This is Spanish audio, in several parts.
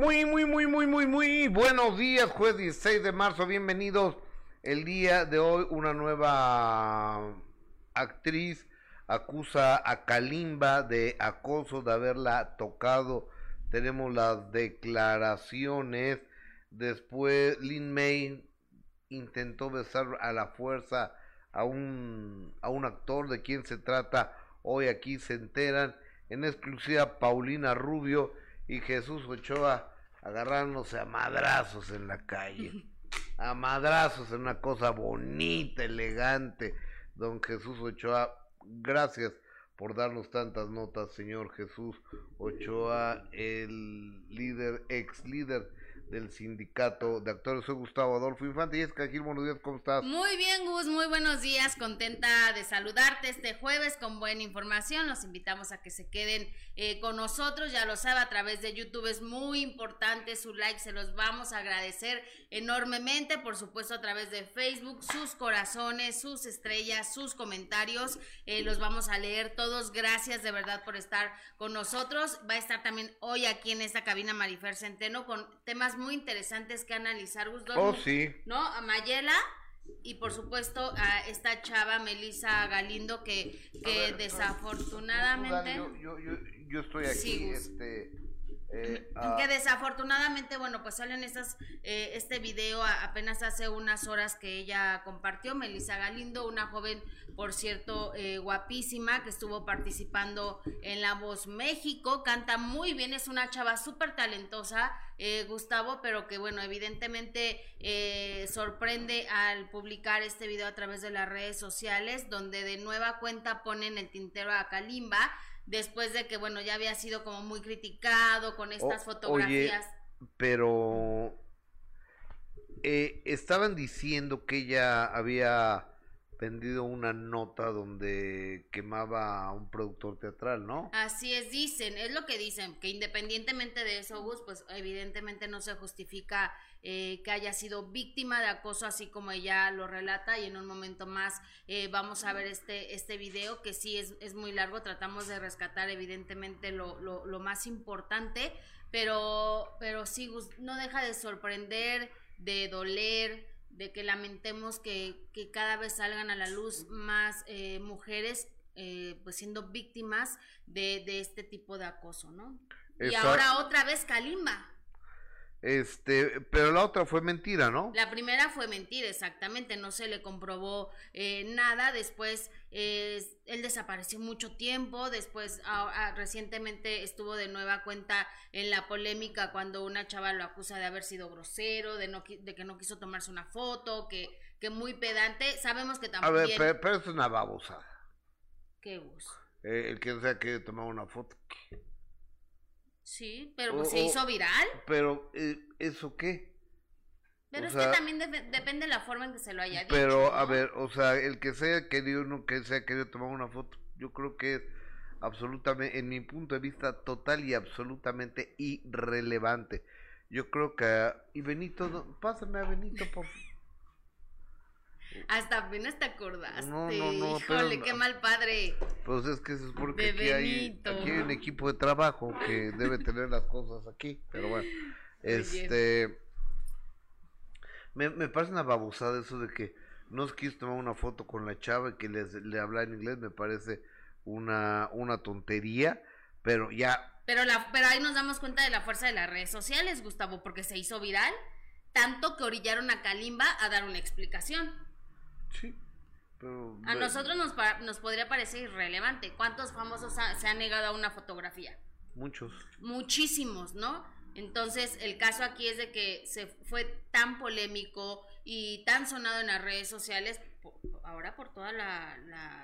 Muy, muy, muy, muy, muy, muy buenos días, jueves 16 de marzo, bienvenidos. El día de hoy una nueva actriz acusa a Kalimba de acoso, de haberla tocado. Tenemos las declaraciones. Después Lin May intentó besar a la fuerza a un, a un actor de quien se trata. Hoy aquí se enteran en exclusiva Paulina Rubio y Jesús Ochoa agarrándose a madrazos en la calle. A madrazos en una cosa bonita, elegante. Don Jesús Ochoa, gracias por darnos tantas notas, señor Jesús Ochoa, el líder, ex líder del sindicato de actores. Soy Gustavo Adolfo Infante y es Gil, buenos días, ¿cómo estás? Muy bien, Gus, muy buenos días, contenta de saludarte este jueves con buena información. Los invitamos a que se queden eh, con nosotros, ya lo sabe, a través de YouTube es muy importante su like, se los vamos a agradecer enormemente, por supuesto a través de Facebook, sus corazones, sus estrellas, sus comentarios, eh, los vamos a leer todos. Gracias de verdad por estar con nosotros. Va a estar también hoy aquí en esta cabina Marifer Centeno con temas muy interesantes que analizar, Oh, sí. ¿No? A Mayela y por supuesto a esta chava Melissa Galindo que, que desafortunadamente yo, yo, yo, estoy aquí este eh, que desafortunadamente, bueno, pues salen estas, eh, este video apenas hace unas horas que ella compartió, Melissa Galindo, una joven, por cierto, eh, guapísima, que estuvo participando en La Voz México, canta muy bien, es una chava súper talentosa, Gustavo, pero que bueno, evidentemente sorprende al publicar este video a través de las redes sociales, donde de nueva cuenta ponen el tintero a Kalimba, después de que, bueno, ya había sido como muy criticado con estas fotografías. pero eh, estaban diciendo que ella había vendido una nota donde quemaba a un productor teatral, ¿no? Así es, dicen, es lo que dicen, que independientemente de eso, Gus, pues evidentemente no se justifica eh, que haya sido víctima de acoso, así como ella lo relata, y en un momento más eh, vamos a ver este, este video, que sí es, es muy largo, tratamos de rescatar evidentemente lo, lo, lo más importante, pero, pero sí, Gus, no deja de sorprender, de doler, de que lamentemos que, que cada vez salgan a la luz más eh, mujeres eh, pues siendo víctimas de, de, este tipo de acoso, ¿no? Y ahora otra vez Kalimba. Este, pero la otra fue mentira, ¿no? La primera fue mentira, exactamente, no se le comprobó eh, nada, después eh, él desapareció mucho tiempo, después recientemente estuvo de nueva cuenta en la polémica cuando una chava lo acusa de haber sido grosero, de, no, de que no quiso tomarse una foto, que, que muy pedante, sabemos que también... A ver, pero, es una babosada. ¿Qué bus? Eh, el que sea que tomar una foto. Sí, pero pues, se hizo viral. Pero, eh, ¿eso qué? Pero es que también depende de la forma en que se lo haya dicho. Pero, a ver, o sea, el que sea querido, no que sea querido tomar una foto, yo creo que es absolutamente, en mi punto de vista, total y absolutamente irrelevante. Yo creo que. Y Benito, pásame a Benito, por favor. Hasta apenas te acordaste. No, no, no, Híjole, qué mal padre. Pues es que es porque aquí hay, aquí hay un equipo de trabajo que debe tener las cosas aquí. Pero bueno, este. Me, me parece una babosada eso de que no quiso tomar una foto con la chava y que les, le habla en inglés. Me parece una, una tontería. Pero ya. Pero, la, pero ahí nos damos cuenta de la fuerza de las redes sociales, Gustavo, porque se hizo viral. Tanto que orillaron a Kalimba a dar una explicación. Sí. Pero, a nosotros nos, nos podría parecer irrelevante. ¿Cuántos famosos se han negado a una fotografía? Muchos. Muchísimos, ¿no? Entonces, el caso aquí es de que se fue tan polémico y tan sonado en las redes sociales, ahora por toda la,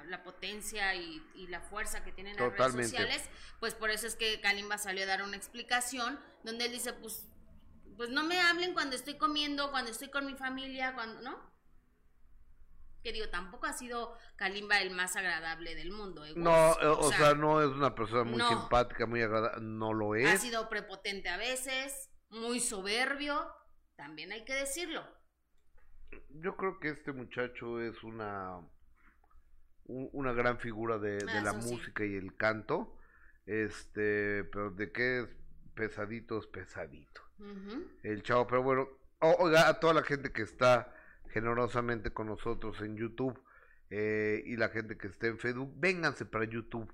la, potencia y, la fuerza que tienen las redes sociales, pues por eso es que Kalimba salió a dar una explicación donde él dice, pues, pues no me hablen cuando estoy comiendo, cuando estoy con mi familia, cuando, ¿no? Que digo, tampoco ha sido Kalimba el más agradable del mundo. ¿eh? No, o, sea, no es una persona muy simpática, muy agradable, no lo es. Ha sido prepotente a veces, muy soberbio, también hay que decirlo. Yo creo que este muchacho es una una gran figura de, la música y el canto, este, pero de qué es pesaditos, pesadito. El chavo, pero bueno, oiga, a toda la gente que está generosamente con nosotros en YouTube eh, y la gente que esté en Facebook, vénganse para YouTube.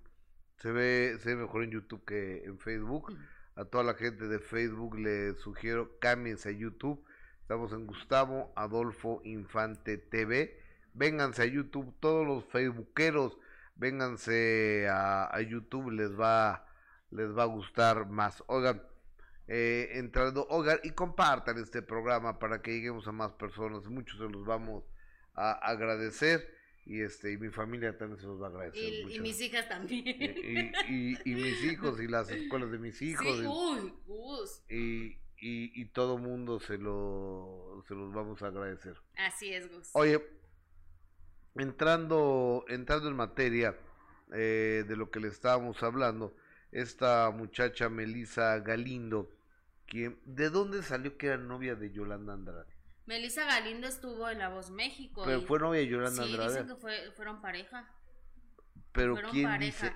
Se ve, se ve mejor en YouTube que en Facebook. A toda la gente de Facebook les sugiero cámbiense a YouTube. Estamos en Gustavo Adolfo Infante TV. Vénganse a YouTube, todos los facebookeros, vénganse a, a YouTube, les va, les va a gustar más. Oigan, eh, entrando, oigan, y compartan este programa para que lleguemos a más personas. Muchos se los vamos a agradecer y este y mi familia también se los va a agradecer. Y, mis hijas también. Y, y, mis hijos y las escuelas de mis hijos. Sí, uy, y, y, todo mundo se, lo, se los vamos a agradecer. Así es, Gus. Oye, entrando, entrando en materia eh, de lo que le estábamos hablando, esta muchacha Melisa Galindo, ¿de dónde salió que era novia de Yolanda Andrade? Melissa Galindo estuvo en La Voz México. Pero fue novia de Yolanda Andrade. Sí, dicen que fueron pareja. Pero ¿quién dice?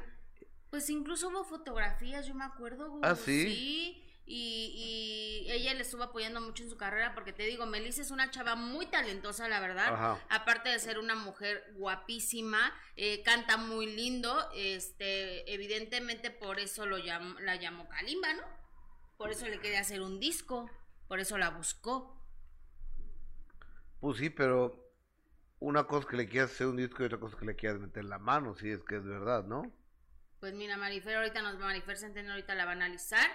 Pues incluso hubo fotografías, yo me acuerdo. ¿Ah, sí? Sí. Y, y, ella le estuvo apoyando mucho en su carrera porque te digo, Melissa es una chava muy talentosa, la verdad. Aparte de ser una mujer guapísima, eh, canta muy lindo. Este, evidentemente por eso lo la llamó Kalimba, ¿no? Por eso le quería hacer un disco, por eso la buscó. Pues sí, pero una cosa que le quieras hacer un disco y otra cosa que le quieras meter la mano, si es que es verdad, ¿no? Pues mira, Marifer ahorita nos Marifer Centeno ahorita la va a analizar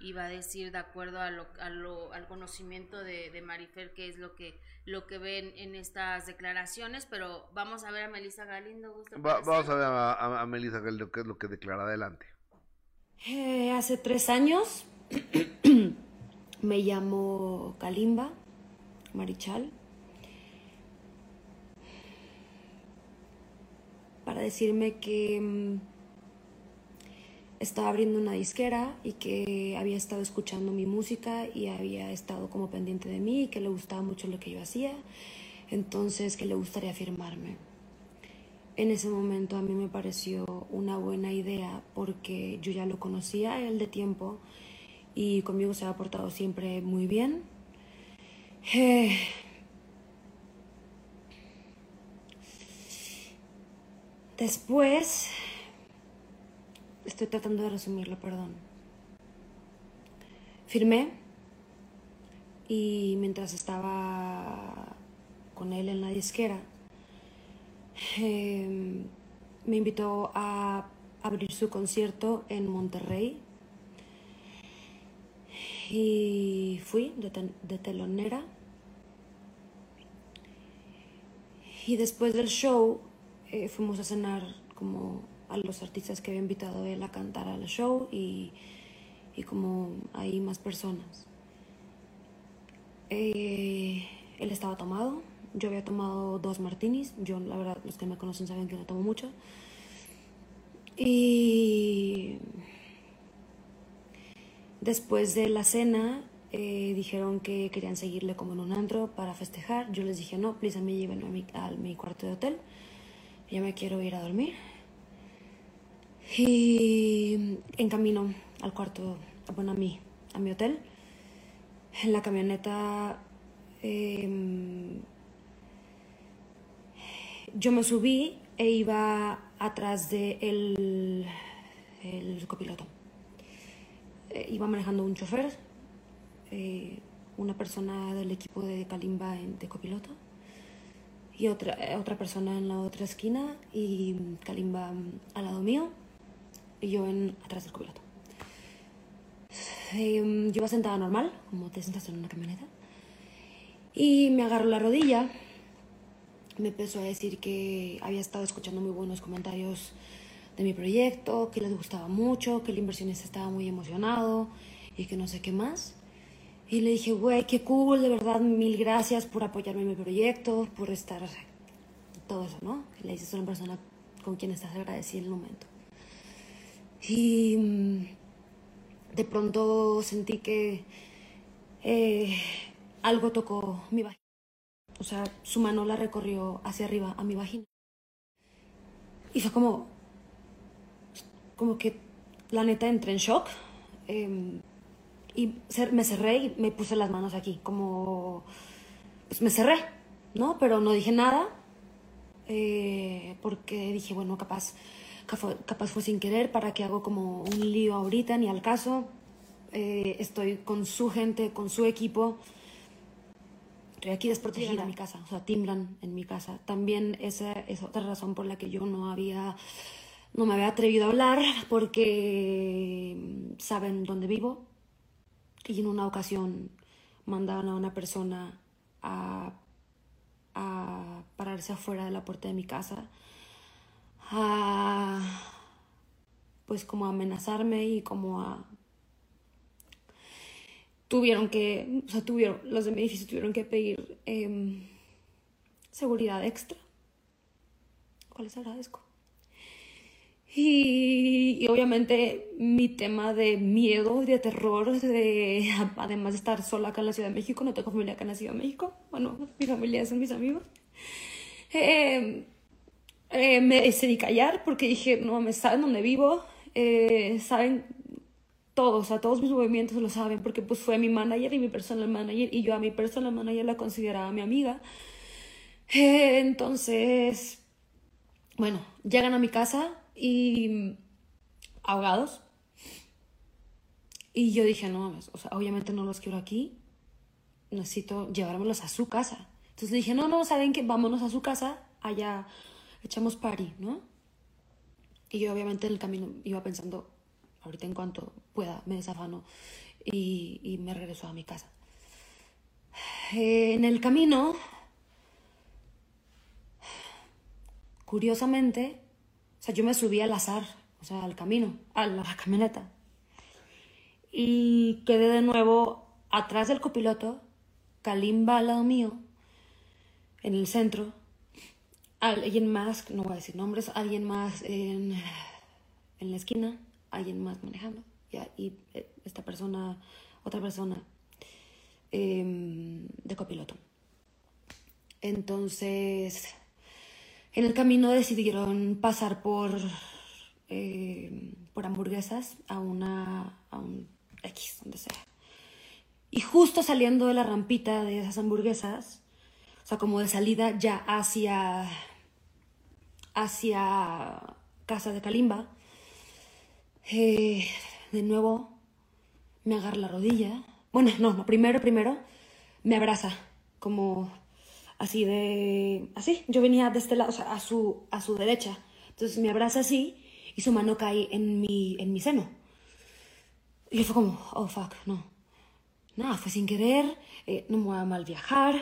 y va a decir de acuerdo a lo, a lo, al conocimiento de, de, Marifer qué es lo que lo que ven en estas declaraciones, pero vamos a ver a Melissa Galindo. vamos a ver a, Melissa Galindo qué es lo que declara adelante. Eh, hace tres años me llamó Kalimba Marichal para decirme que mm, estaba abriendo una disquera y que había estado escuchando mi música y había estado como pendiente de mí y que le gustaba mucho lo que yo hacía, entonces que le gustaría firmarme. En ese momento a mí me pareció una buena idea porque yo ya lo conocía él de tiempo y conmigo se ha portado siempre muy bien. Eh, Después, estoy tratando de resumirlo, perdón. Firmé y mientras estaba con él en la disquera, em, me invitó a abrir su concierto en Monterrey y fui de, telonera. Y después del show eh, fuimos a cenar como a los artistas que había invitado él a cantar al show y, y como hay más personas. Eh, él estaba tomado, yo había tomado dos martinis, yo la verdad los que me conocen saben que no tomo mucho. Y después de la cena eh, dijeron que querían seguirle como en un antro para festejar. Yo les dije no, please a mí llévenme a mi, cuarto de hotel ya me quiero ir a dormir. Y en camino al cuarto, bueno, a mí, a mi hotel, en la camioneta, em, yo me subí e iba atrás de el copiloto. Eh, iba manejando un chofer, eh, una persona del equipo de Kalimba de copiloto y otra, eh, otra persona en la otra esquina y Kalimba al lado mío y yo en, atrás del copiloto. Em, yo iba sentada normal, como te sientas en una camioneta, y me agarró la rodilla. Me empezó a decir que había estado escuchando muy buenos comentarios de mi proyecto, que les gustaba mucho, que el inversionista estaba muy emocionado y que no sé qué más. Y le dije, güey, qué cool, de verdad, mil gracias por apoyarme en mi proyecto, por estar, todo eso, ¿no? le dices a una persona con quien estás agradecida en el momento. Y mm, de pronto sentí que eh, algo tocó mi vagina. O sea, su mano la recorrió hacia arriba a mi vagina. Y fue como, como que la neta entré en shock. Em, y me cerré y me puse las manos aquí, como, pues me cerré, ¿no? Pero no dije nada, eh, porque dije, bueno, capaz, capaz fue sin querer, ¿para que hago como un lío ahorita? Ni al caso. Eh, estoy con su gente, con su equipo. Estoy aquí desprotegida en mi casa, o sea, timbran en mi casa. También esa es otra razón por la que yo no había, no me había atrevido a hablar, porque saben dónde vivo. Y en una ocasión mandaban a una persona a, a pararse afuera de la puerta de mi casa, a, pues como a amenazarme y como a tuvieron que, o sea, tuvieron, los de mi edificio tuvieron que pedir em, seguridad extra. les agradezco. Y, obviamente mi tema de miedo, de terror, de, además de estar sola acá en la Ciudad de México, no tengo familia acá en la Ciudad de México, bueno, mi familia son mis amigos, em, eh, me decidí callar porque dije, no, me saben dónde vivo, eh, saben todos, a todos mis movimientos lo saben, porque pues fue mi manager y mi personal manager, y yo a mi personal manager la consideraba mi amiga. Entonces, bueno, llegan a mi casa y ahogados. Y yo dije, no, o sea, obviamente no los quiero aquí, necesito llevármelos a su casa. Entonces dije, no, no, ¿saben qué? Vámonos a su casa, allá echamos party, ¿no? Y yo obviamente en el camino iba pensando, ahorita en cuanto pueda me desafano y, me regreso a mi casa. en el camino, curiosamente, o sea, yo me subí al azar, o sea, al camino, a la camioneta. Y quedé de nuevo atrás del copiloto, Kalimba al lado mío, en el centro. Alguien más, no voy a decir nombres, alguien más en, en la esquina alguien más manejando. Y eh, esta persona, otra persona em, de copiloto. Entonces, en el camino decidieron pasar por, em, por hamburguesas a una, a un X, donde sea. Y justo saliendo de la rampita de esas hamburguesas, o sea, como de salida ya hacia, hacia casa de Kalimba, eh, de nuevo me agarra la rodilla. Bueno, no, no, primero, primero me abraza, como así de... Así, yo venía de este lado, o sea, a su, a su derecha. Entonces me abraza así y su mano cae en mi, en mi seno. Y yo fue como, oh, fuck, no. Nada, fue sin querer, eh, no me voy a mal viajar,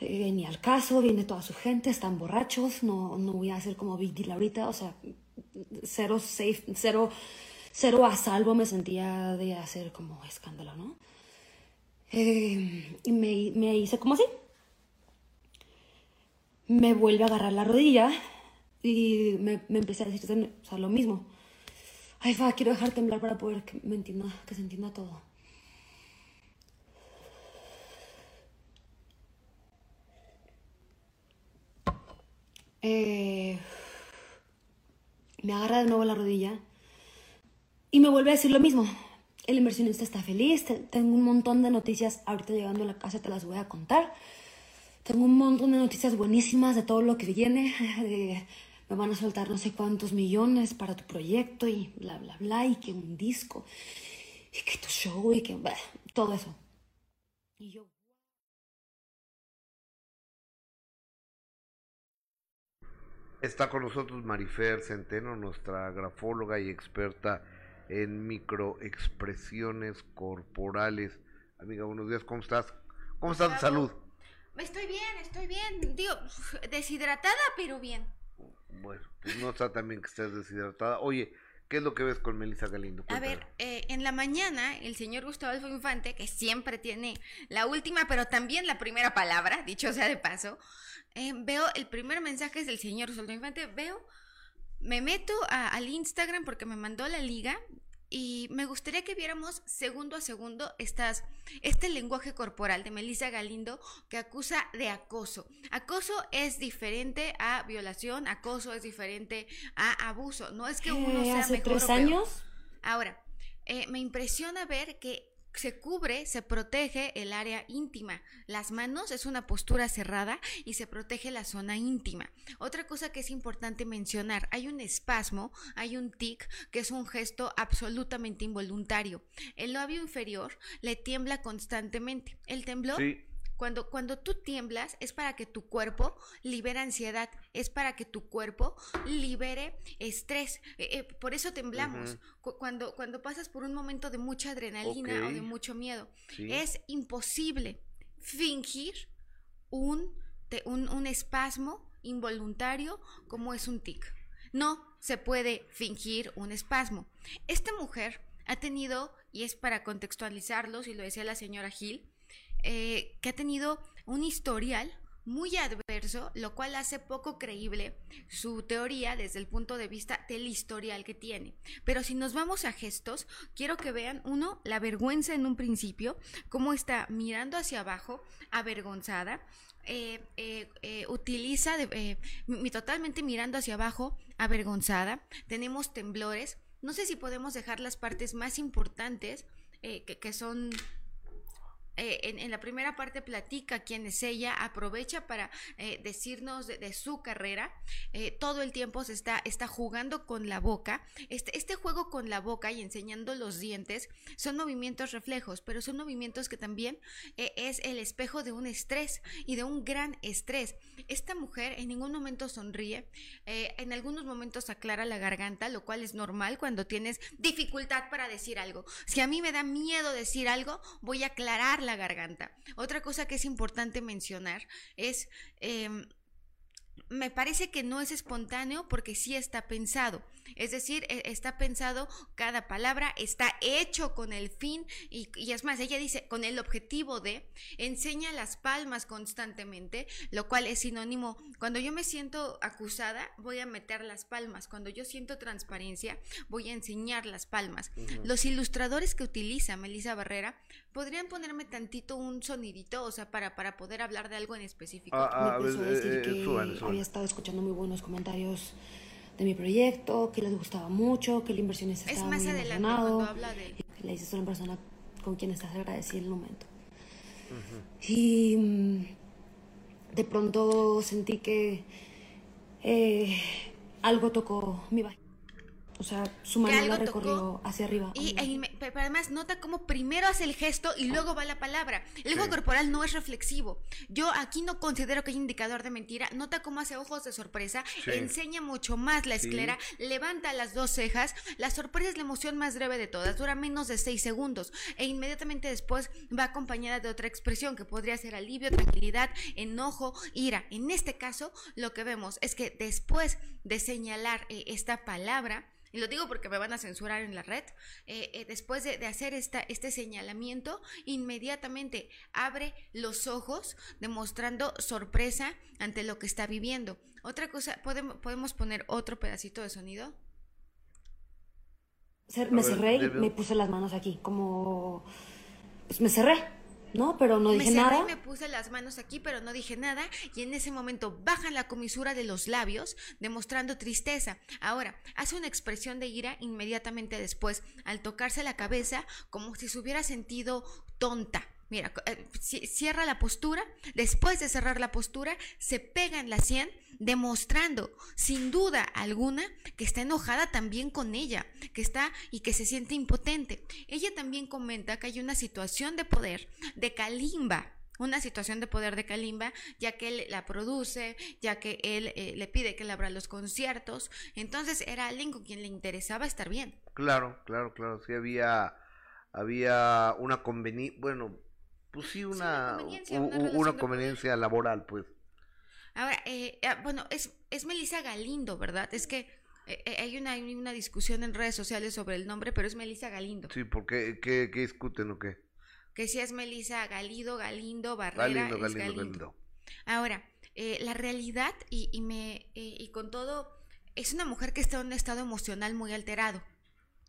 eh, ni al caso, viene toda su gente, están borrachos, no, no voy a hacer como Big Deal ahorita, o sea, cero safe, cero cero a salvo me sentía de hacer como escándalo, ¿no? Eh, y me, me, hice como así. Me vuelve a agarrar la rodilla y me, me empecé a decir lo mismo. Ay, fa, quiero dejar temblar para poder que, me entienda, que se entienda todo. Eh, me agarra de nuevo la rodilla y me vuelve a decir lo mismo. El inversionista está feliz, tengo un montón de noticias, ahorita llegando a la casa te las voy a contar. Tengo un montón de noticias buenísimas de todo lo que viene. me van a soltar no sé cuántos millones para tu proyecto y bla, bla, bla, y que un disco, y que tu show, y que todo eso. Y yo... Está con nosotros Marifer Centeno, nuestra grafóloga y experta en microexpresiones corporales. Amiga, buenos días, ¿cómo estás? ¿Cómo estás de salud? Estoy bien, estoy bien. Digo, deshidratada, pero bien. Bueno, pues no está también que estés deshidratada. Oye, ¿qué es lo que ves con Melissa Galindo? A ver, eh, en la mañana, el señor Gustavo Adolfo Infante, que siempre tiene la última, pero también la primera palabra, dicho sea de paso, eh, veo el primer mensaje es del señor Gustavo Infante, veo me meto al Instagram porque me mandó la liga y me gustaría que viéramos segundo a segundo estas, este lenguaje corporal de Melissa Galindo que acusa de acoso. Acoso es diferente a violación, acoso es diferente a abuso. No es que uno sea ¿Hace mejor tres años? Ahora, eh, me impresiona ver que se cubre, se protege el área íntima. Las manos es una postura cerrada y se protege la zona íntima. Otra cosa que es importante mencionar, hay un espasmo, hay un tic, que es un gesto absolutamente involuntario. El labio inferior le tiembla constantemente. El temblor cuando, cuando tú tiemblas es para que tu cuerpo libere ansiedad, es para que tu cuerpo libere estrés. Eh, eh, por eso temblamos. cuando, cuando pasas por un momento de mucha adrenalina o de mucho miedo, es imposible fingir un, un, un espasmo involuntario como es un tic. No se puede fingir un espasmo. Esta mujer ha tenido, y es para contextualizarlos, y lo decía la señora Gil, eh, que ha tenido un historial muy adverso, lo cual hace poco creíble su teoría desde el punto de vista del historial que tiene. Pero si nos vamos a gestos, quiero que vean, uno, la vergüenza en un principio, cómo está mirando hacia abajo, avergonzada, eh, eh, utiliza totalmente mirando hacia abajo, avergonzada, tenemos temblores, no sé si podemos dejar las partes más importantes, que son eh, en, la primera parte platica quién es ella, aprovecha para eh, decirnos de, su carrera, eh, todo el tiempo se está, jugando con la boca, este, este juego con la boca y enseñando los dientes son movimientos reflejos, pero son movimientos que también es el espejo de un estrés y de un gran estrés. Esta mujer en ningún momento sonríe, en algunos momentos aclara la garganta, lo cual es normal cuando tienes dificultad para decir algo. Si a mí me da miedo decir algo, voy a aclarar la garganta. Otra cosa que es importante mencionar es... Em, me parece que no es espontáneo porque sí está pensado. Es decir, e, está pensado cada palabra, está hecho con el fin y, es más, ella dice con el objetivo de, enseña las palmas constantemente, lo cual es sinónimo, cuando yo me siento acusada, voy a meter las palmas, cuando yo siento transparencia, voy a enseñar las palmas. Los ilustradores que utiliza Melissa Barrera podrían ponerme tantito un sonidito, o sea, para, para poder hablar de algo en específico. Ah, ah, me decir eh, que había estado escuchando muy buenos comentarios de mi proyecto, que les gustaba mucho, que la inversión estaba es más muy adelante cuando habla de... Le dices a una persona con quien estás agradecida en el momento. Y mm, de pronto sentí que eh, algo tocó mi baile. O sea, su mano la recorrió hacia arriba. Y, pero además nota cómo primero hace el gesto y luego va la palabra. El lenguaje corporal no es reflexivo. Yo aquí no considero que hay indicador de mentira. Nota cómo hace ojos de sorpresa, enseña mucho más la esclera, levanta las dos cejas. La sorpresa es la emoción más breve de todas, dura menos de seis segundos e inmediatamente después va acompañada de otra expresión que podría ser alivio, tranquilidad, enojo, ira. En este caso, lo que vemos es que después de señalar eh, esta palabra, y lo digo porque me van a censurar en la red, eh, eh, después de, hacer esta, este señalamiento, inmediatamente abre los ojos demostrando sorpresa ante lo que está viviendo. Otra cosa, ¿podemos, podemos poner otro pedacito de sonido? Me cerré y me puse las manos aquí, como... Pues me cerré. ¿No? Pero no dije me nada. Me puse las manos aquí, pero no dije nada. Y en ese momento bajan la comisura de los labios, demostrando tristeza. Ahora, hace una expresión de ira inmediatamente después, al tocarse la cabeza, como si se hubiera sentido tonta. Mira, eh, cierra la postura, después de cerrar la postura, se pega en la sien, demostrando sin duda alguna que está enojada también con ella, que está y que se siente impotente. Ella también comenta que hay una situación de poder de Kalimba, una situación de poder de Kalimba, ya que él la produce, ya que él eh, le pide que le abra los conciertos. Entonces era alguien con quien le interesaba estar bien. Claro, claro, claro. Sí había, había una conveniencia, bueno, pues sí, una, una conveniencia, laboral, pues. Ahora, eh, ah, bueno, es, es Melissa Galindo, ¿verdad? Es que eh, eh, hay, una, una discusión en redes sociales sobre el nombre, pero es Melissa Galindo. Sí, ¿por qué? ¿Qué, discuten o qué? Que si es Melissa Galido, Galindo, Barrera, Galindo, Galindo, Galindo. Ahora, la realidad, y, y me, y con todo, es una mujer que está en un estado emocional muy alterado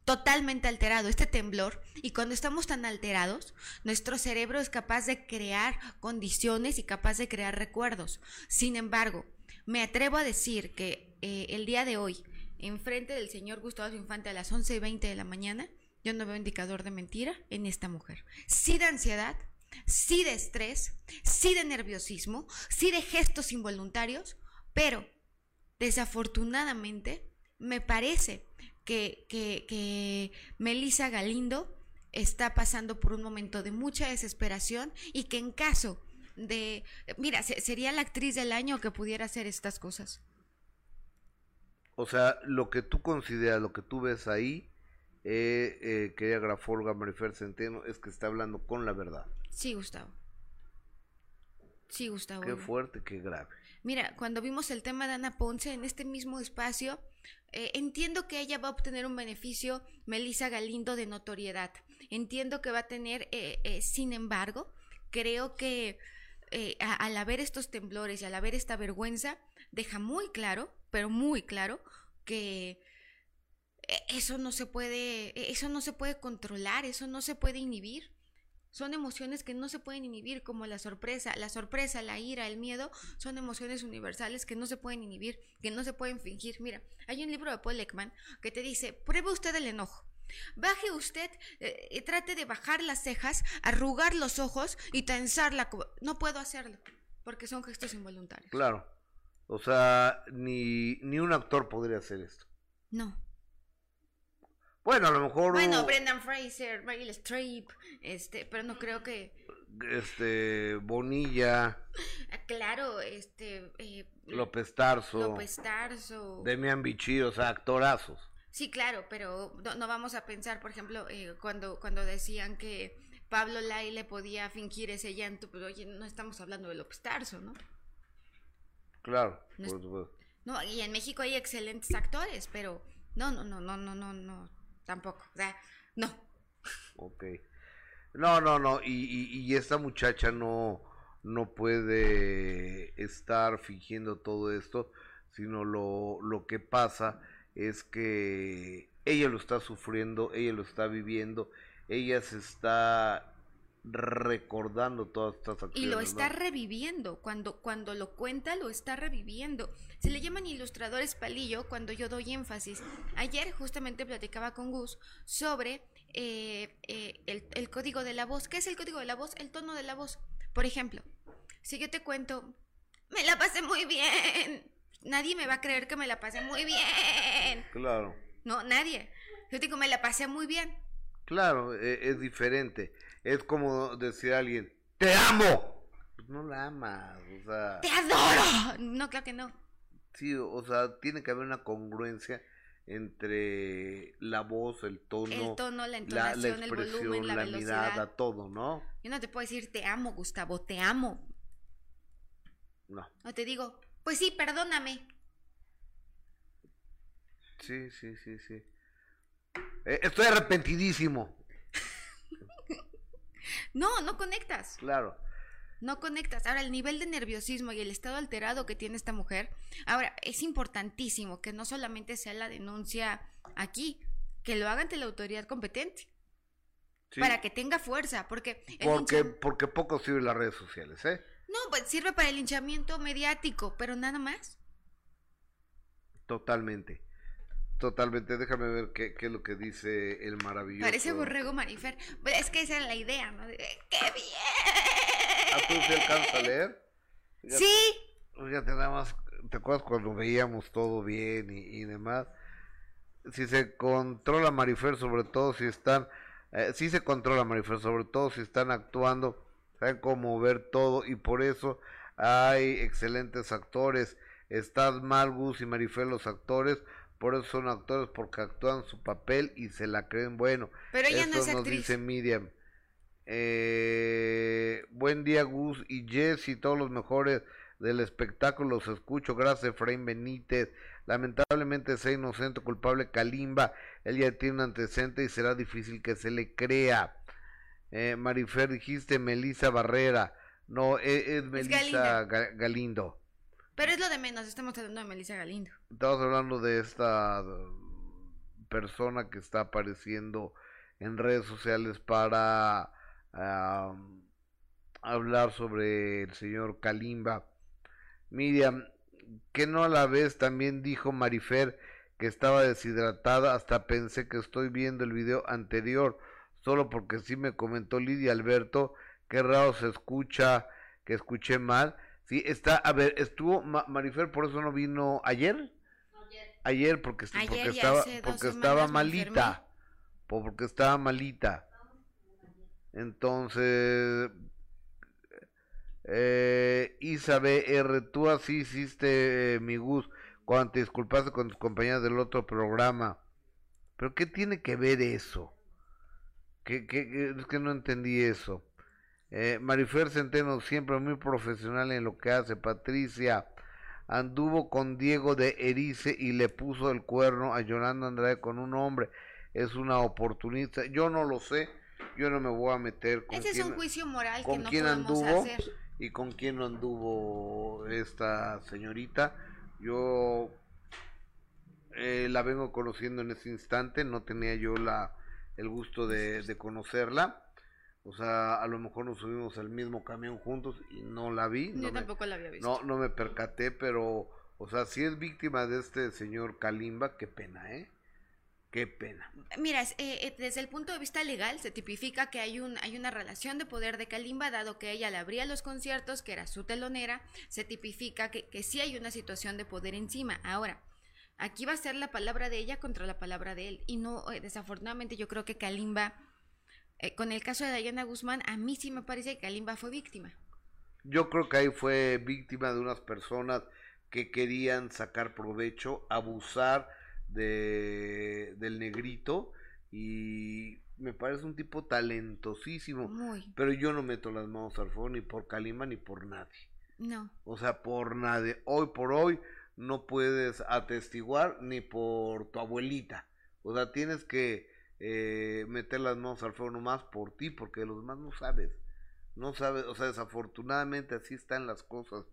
totalmente alterado, este temblor, y cuando estamos tan alterados, nuestro cerebro es capaz de crear condiciones y capaz de crear recuerdos. Sin embargo, me atrevo a decir que eh, el día de hoy, enfrente del señor Gustavo Infante a las 11 y 20 de la mañana, yo no veo indicador de mentira en esta mujer. Sí de ansiedad, sí de estrés, sí de nerviosismo, sí de gestos involuntarios, pero desafortunadamente me parece que, que, que Melissa Galindo está pasando por un momento de mucha desesperación y que en caso de, mira, sería la actriz del año que pudiera hacer estas cosas. O sea, lo que tú consideras, lo que tú ves ahí, eh, eh, querida grafóloga Marifer Centeno, es que está hablando con la verdad. Sí, Gustavo. Sí, Gustavo. Qué fuerte, qué grave. Mira, cuando vimos el tema de Ana Ponce en este mismo espacio, eh, entiendo que ella va a obtener un beneficio, Melissa Galindo, de notoriedad. Entiendo que va a tener, eh, eh, sin embargo, creo que al haber estos temblores y al haber esta vergüenza, deja muy claro, pero muy claro, que eso no se puede, eso no se puede controlar, eso no se puede inhibir. Son emociones que no se pueden inhibir, como la sorpresa. La sorpresa, la ira, el miedo, son emociones universales que no se pueden inhibir, que no se pueden fingir. Mira, hay un libro de Paul Ekman que te dice, pruebe usted el enojo. Baje usted, eh, trate de bajar las cejas, arrugar los ojos y tensar la... No puedo hacerlo, porque son gestos involuntarios. Claro. O sea, ni, ni un actor podría hacer esto. No. Bueno, a lo mejor. Bueno, Brendan Fraser, Meryl Streep, este, pero no creo que. Este, Bonilla. Ah, claro, este. Eh, López Tarso. López Tarso. Demian Bichir, o sea, actorazos. Sí, claro, pero no, vamos a pensar, por ejemplo, eh, cuando, cuando decían que Pablo Lai le podía fingir ese llanto, pero oye, no estamos hablando de López Tarso, ¿no? Claro, por supuesto. No, y en México hay excelentes actores, pero no, no, no, no, no, no, no tampoco. O sea, no. Ok. No, no, no. Y, y, esta muchacha no, no puede estar fingiendo todo esto, sino lo, lo que pasa es que ella lo está sufriendo, ella lo está viviendo, ella se está recordando todas estas acciones. Y lo está reviviendo, cuando, cuando lo cuenta lo está reviviendo. Se le llaman ilustradores palillo cuando yo doy énfasis. Ayer justamente platicaba con Gus sobre eh, eh, el, el código de la voz. ¿Qué es el código de la voz? El tono de la voz. Por ejemplo, si yo te cuento, me la pasé muy bien. Nadie me va a creer que me la pasé muy bien. Claro. No, nadie. Yo digo, me la pasé muy bien. Claro, e, es diferente es como decir a alguien, te amo. Pues no la amas, o sea. Te adoro. No, claro que no. Sí, o sea, tiene que haber una congruencia entre la voz, el tono, el tono, la entonación, el volumen, la, mirada, todo, ¿no? Yo no te puedo decir te amo, Gustavo, te amo. No. No te digo, pues sí, perdóname. Sí, sí, sí, sí. Eh, estoy arrepentidísimo. No, no conectas. Claro. No conectas. Ahora, el nivel de nerviosismo y el estado alterado que tiene esta mujer, ahora, es importantísimo que no solamente sea la denuncia aquí, que lo haga ante la autoridad competente. Para que tenga fuerza, porque... Porque, porque poco sirven las redes sociales, ¿eh? No, pues sirve para el hinchamiento mediático, pero nada más. Totalmente. Totalmente, déjame ver qué, qué, es lo que dice el maravilloso. Parece borrego marifer. Pues, es que esa es la idea, ¿no? ¡Qué bien! ¿A tú te alcanzas a leer? sí. Fíjate, nada más, ¿te acuerdas cuando veíamos todo bien y, demás? Si se controla Marifer, sobre todo si están, eh, si se controla Marifer, sobre todo si están actuando, saben cómo ver todo y por eso hay excelentes actores. Estás mal, Gus y Marifer, los actores, por eso son actores, porque actúan su papel y se la creen bueno. Pero ella no es nos dice Miriam. Eh, buen día, Gus y Jess y todos los mejores del espectáculo. Los escucho. Gracias, Efraín Benítez. Lamentablemente es inocente, culpable Kalimba. Él ya tiene un antecedente y será difícil que se le crea. Eh, Marifer, dijiste Melissa Barrera. No, e, es, Melissa Galindo. Pero es lo de menos, estamos hablando de Melissa Galindo. Estamos hablando de esta persona que está apareciendo en redes sociales para hablar sobre el señor Kalimba. Miriam, que no a la vez también dijo Marifer que estaba deshidratada, hasta pensé que estoy viendo el video anterior, solo porque sí me comentó Lidia Alberto, qué raro se escucha, que escuché mal. Sí, está, a ver, estuvo Marifer, por eso no vino ayer. Ayer, porque, porque estaba, porque estaba malita. Porque estaba malita. Entonces, eh, Isabe R, tú así hiciste, eh, mi Gus, cuando te disculpaste con tus compañeras del otro programa. ¿Pero qué tiene que ver eso? ¿Qué, qué, es que no entendí eso. Eh, Marifer Centeno, siempre muy profesional en lo que hace. Patricia, anduvo con Diego de Erice y le puso el cuerno a Yolanda Andrade con un hombre. Es una oportunista. Yo no lo sé. Yo no me voy a meter con Ese es un juicio moral con quién anduvo y con quién no anduvo esta señorita. Yo eh, la vengo conociendo en ese instante, no tenía yo la el gusto de, de, conocerla. O sea, a lo mejor nos subimos al mismo camión juntos y no la vi. Yo tampoco la había visto. No, no me percaté, pero, o sea, si es víctima de este señor Kalimba, qué pena, ¿eh? Qué pena. Mira, eh, eh, desde el punto de vista legal se tipifica que hay, un, hay una relación de poder de Kalimba, dado que ella le abría los conciertos, que era su telonera, se tipifica que, que sí hay una situación de poder encima. Ahora, aquí va a ser la palabra de ella contra la palabra de él. Y no, eh, desafortunadamente, yo creo que Kalimba, con el caso de Dayana Guzmán, a mí sí me parece que Kalimba fue víctima. Yo creo que ahí fue víctima de unas personas que querían sacar provecho, abusar de, del negrito y me parece un tipo talentosísimo. Pero yo no meto las manos al fuego ni por Kalima ni por nadie. No. O sea, por nadie. Hoy por hoy no puedes atestiguar ni por tu abuelita. O sea, tienes que eh, meter las manos al fuego nomás por ti, porque los demás no sabes. No sabes, o sea, desafortunadamente así están las cosas.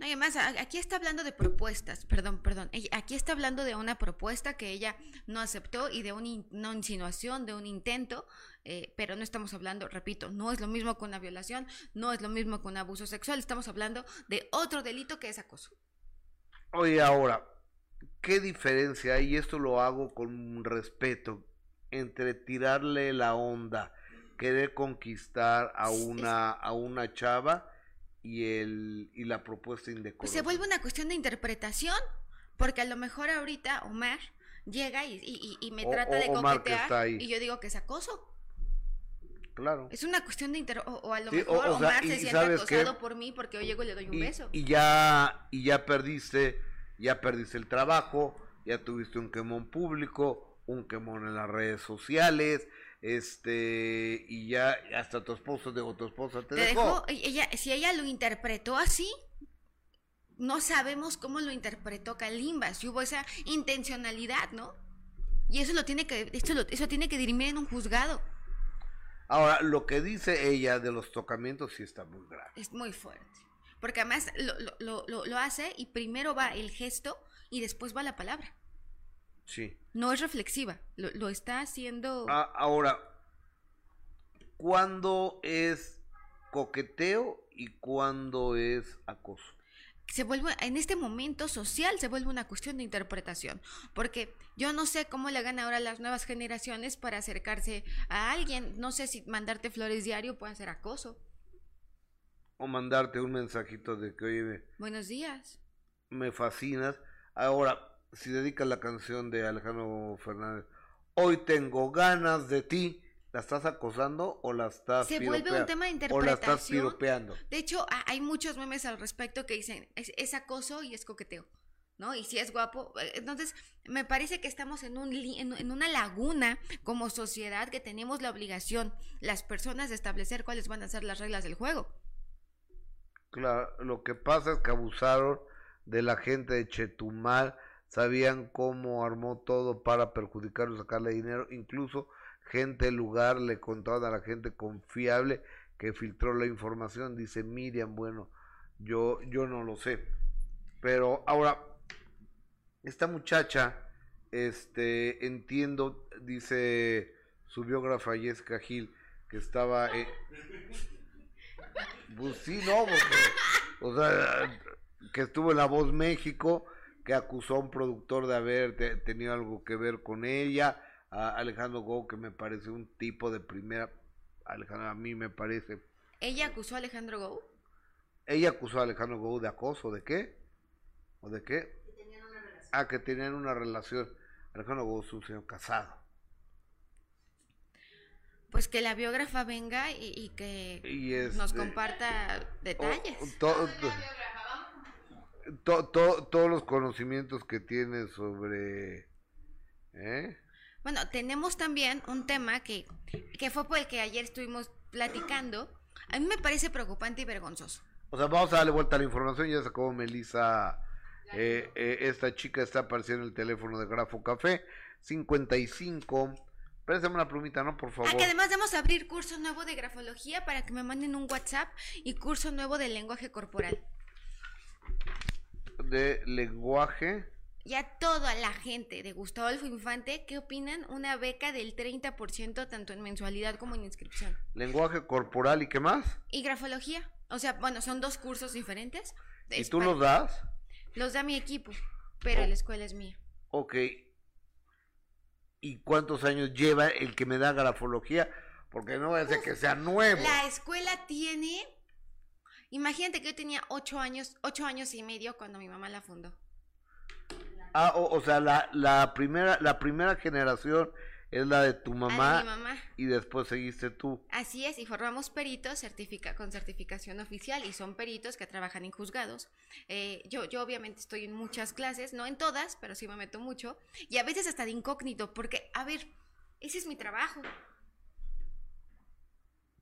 Además, aquí está hablando de propuestas, perdón, perdón. Aquí está hablando de una propuesta que ella no aceptó y de una insinuación, de un intento, eh, pero no estamos hablando, repito, no es lo mismo con una violación, no es lo mismo con un abuso sexual, estamos hablando de otro delito que es acoso. Oye, ahora, ¿qué diferencia hay? Y esto lo hago con respeto entre tirarle la onda, querer conquistar a una, a una chava y, el, y la propuesta indecorosa. Se vuelve una cuestión de interpretación, porque a lo mejor ahorita Omar llega y, y, me trata de coquetear y yo digo que es acoso. Claro. Es una cuestión de inter... O, a lo mejor Omar se siente acosado por mí porque yo llego y le doy un beso. Y ya, y ya perdiste, ya perdiste el trabajo, ya tuviste un quemón público, un quemón en las redes sociales, este y ya hasta tu esposo digo tu esposa te, dejó. ella si ella lo interpretó así no sabemos cómo lo interpretó Kalimba si hubo esa intencionalidad no y eso lo tiene que eso, eso tiene que dirimir en un juzgado. Ahora lo que dice ella de los tocamientos sí está muy grave. Es muy fuerte porque además lo, lo, lo, lo hace y primero va el gesto y después va la palabra Sí. No es reflexiva, lo, está haciendo. Ah, ahora, ¿cuándo es coqueteo y cuándo es acoso? se vuelve, en este momento social se vuelve una cuestión de interpretación, porque yo no sé cómo le hagan ahora las nuevas generaciones para acercarse a alguien, no sé si mandarte flores diario puede ser acoso. O mandarte un mensajito de que, oye, buenos días. Me fascinas. Ahora, si dedicas la canción de Alejandro Fernández, hoy tengo ganas de ti, ¿la estás acosando o la estás Se vuelve un tema de interpretación. O la estás piropeando. De hecho, hay muchos memes al respecto que dicen, es, acoso y es coqueteo. ¿no? Y si es guapo, eh, entonces me parece que estamos en, un, en, una laguna como sociedad que tenemos la obligación, las personas, de establecer cuáles van a ser las reglas del juego. Claro, lo que pasa es que abusaron de la gente de Chetumal, sabían cómo armó todo para perjudicarlo, sacarle dinero, incluso gente del lugar le contaban a la gente confiable que filtró la información, dice Miriam, bueno, yo, yo no lo sé. Pero ahora, esta muchacha, este, entiendo, dice su biógrafa Jessica Gil, que estaba... Eh, pues sí, no, o sea, que estuvo en La Voz México, que acusó a un productor de haber tenido algo que ver con ella, a Alejandro Go, que me parece un tipo de primera, Alejandro a mí me parece. ¿Ella acusó a Alejandro Go? Ella acusó a Alejandro Go de acoso, ¿de qué? ¿O de qué? Que tenían una relación. Ah, que tenían una relación. Alejandro Go es un señor casado. Pues que la biógrafa venga y, y que Y nos comparta detalles. To- to- todos los conocimientos que tiene sobre... ¿Eh? Bueno, tenemos también un tema que, que fue por el que ayer estuvimos platicando. A mí me parece preocupante y vergonzoso. O sea, vamos a darle vuelta a la información. Ya sacó Melissa. eh, eh, esta chica está apareciendo en el teléfono de Grafo Café. 55. Préstame una plumita, ¿no? Por Ah, favor. que además vamos a abrir curso nuevo de grafología para que me manden un WhatsApp y curso nuevo de lenguaje corporal. De lenguaje. Y a toda la gente de Gustavo Infante, ¿qué opinan? Una beca del 30% tanto en mensualidad como en inscripción. Lenguaje corporal y qué más. Y grafología. O sea, bueno, son dos cursos diferentes. ¿Y tú los das? Los da mi equipo, pero Oh. la escuela es mía. Ok. ¿Y cuántos años lleva el que me da grafología? Porque no va a ser que sea nuevo. La escuela tiene... Imagínate que yo tenía ocho años, ocho años y medio cuando mi mamá la fundó. Ah, o, o sea, la, la, primera, la primera generación es la de tu Ah, de mamá y después seguiste tú. Así es, y formamos peritos certifica con certificación oficial y son peritos que trabajan en juzgados. Eh, yo, yo obviamente estoy en muchas clases, no en todas, pero sí me meto mucho. Y a veces hasta de incógnito, porque, a ver, ese es mi trabajo.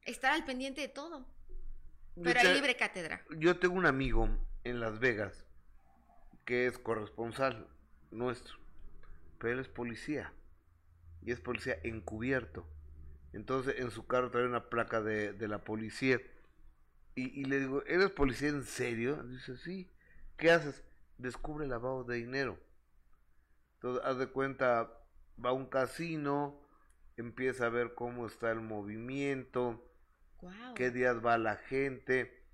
Estar al pendiente de todo. Pero Yo hay libre cátedra. Yo tengo un amigo en Las Vegas que es corresponsal nuestro, pero él es policía y es policía encubierto. Entonces en su carro trae una placa de, de la policía y, y le digo, ¿eres policía en serio? Dice, sí. ¿Qué haces? Descubre lavado de dinero. Entonces, haz de cuenta, va a un casino, empieza a ver cómo está el movimiento, Guau. qué días va la gente.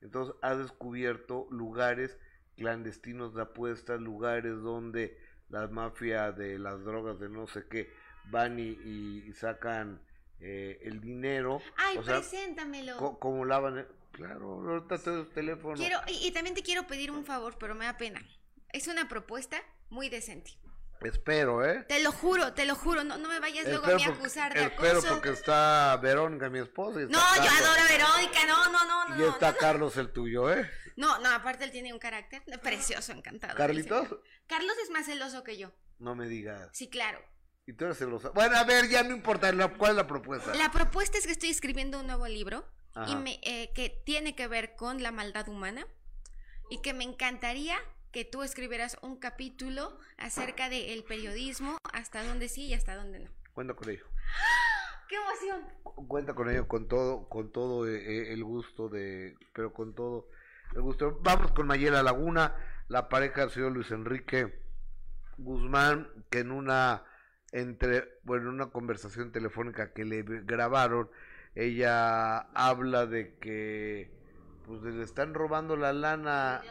Entonces ha descubierto lugares clandestinos de apuestas, lugares donde la mafia de las drogas de no sé qué van y, sacan eh, el dinero. Ay, o sea, preséntamelo. co- como lavan. Claro, ahorita te doy el teléfono. Quiero, y, y también te quiero pedir un favor, pero me da pena. Es una propuesta muy decente. Espero, ¿eh? Te lo juro, te lo juro, no, no me vayas luego a mí acusar de espero acoso. porque está Verónica, mi esposa. y está No, yo adoro a Verónica, no, no, no, no. Y está no, Carlos el tuyo, ¿eh? No, no, aparte él tiene un carácter precioso, encantado. ¿Carlitos? Carlos es más celoso que yo. No me digas. Sí, claro. Y tú eres celosa. Bueno, a ver, ya no importa. ¿Cuál es la propuesta? La propuesta es que estoy escribiendo un nuevo libro y Ajá. me, eh, que tiene que ver con la maldad humana y que me encantaría que tú escribieras un capítulo acerca del periodismo, hasta dónde sí y hasta dónde no. Cuenta con ello. ¡Qué emoción! Cu- Cuenta con ello, con todo, con todo eh, eh, el gusto de, pero con todo el gusto. Vamos con Mayela Laguna, la pareja del señor Luis Enrique Guzmán, que en una entre, bueno, en una conversación telefónica que le grabaron, ella habla de que pues le están robando la lana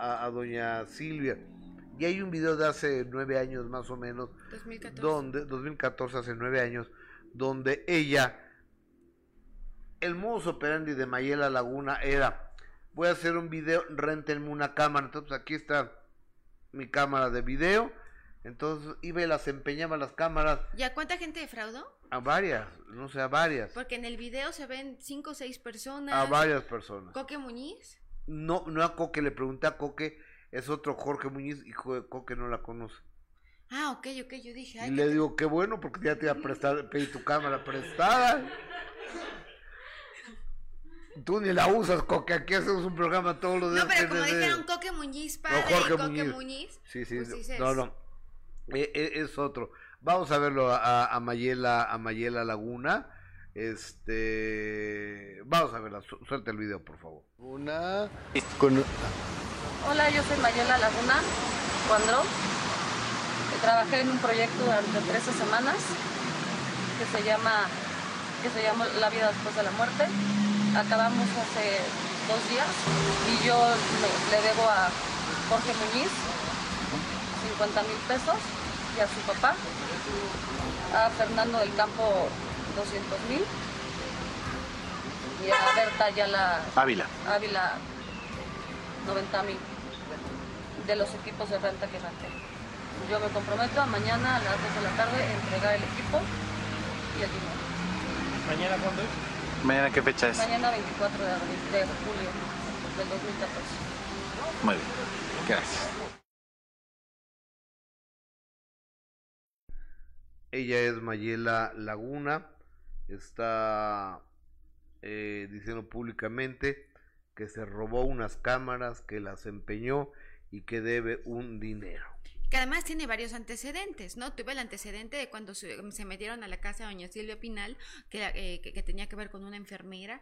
a, a doña Silvia. Y hay un video de hace nueve años más o menos 2014. donde 2014 hace nueve años donde ella el modus operandi de Mayela Laguna era voy a hacer un video rentenme una cámara entonces aquí está mi cámara de video entonces iba y las empeñaba las cámaras ¿Ya cuánta gente defraudó? a varias no sé a varias Porque en el video se ven cinco o seis personas. a varias personas Coque Muñiz. No no a Coque le pregunté a Coque es otro Jorge Muñiz y Coque no la conoce Ah, ok, ok, yo dije, Y ay, le digo, qué bueno, porque ya te iba a prestar, pedir tu cámara prestada. Tú ni la usas, Coque, aquí hacemos un programa todos los días. No, pero como dijeron Coque Muñiz padre No, Jorge y Coque Muñiz. Muñiz. Sí, sí, pues dices- no, no. E- e- es otro. Vamos a verlo a, a Mayela, a Mayela Laguna. Este, vamos a verla. Su- Suelta el video, por favor. Una con Hola, yo soy Mayela Laguna, Cuandro. Trabajé en un proyecto durante 13 semanas que se llama, que se llama La vida después de la muerte. Acabamos hace dos días y yo le, le debo a Jorge Muñiz 50 mil pesos y a su papá, a Fernando del Campo 200 mil y a Berta Yala Ávila. Ávila 90 mil de los equipos de renta que renté. Yo me comprometo a mañana a las 2 de la tarde a entregar el equipo y el dinero. ¿Mañana cuándo es? ¿Mañana qué fecha es? Mañana 24 de, abril, de julio del 2014. Muy bien. Gracias. Ella es Mayela Laguna, está eh, diciendo públicamente que se robó unas cámaras, que las empeñó y que debe un dinero. Que además tiene varios antecedentes, ¿no? Tuve el antecedente de cuando se, se metieron a la casa de doña Silvia Pinal, que, eh, que, que tenía que ver con una enfermera,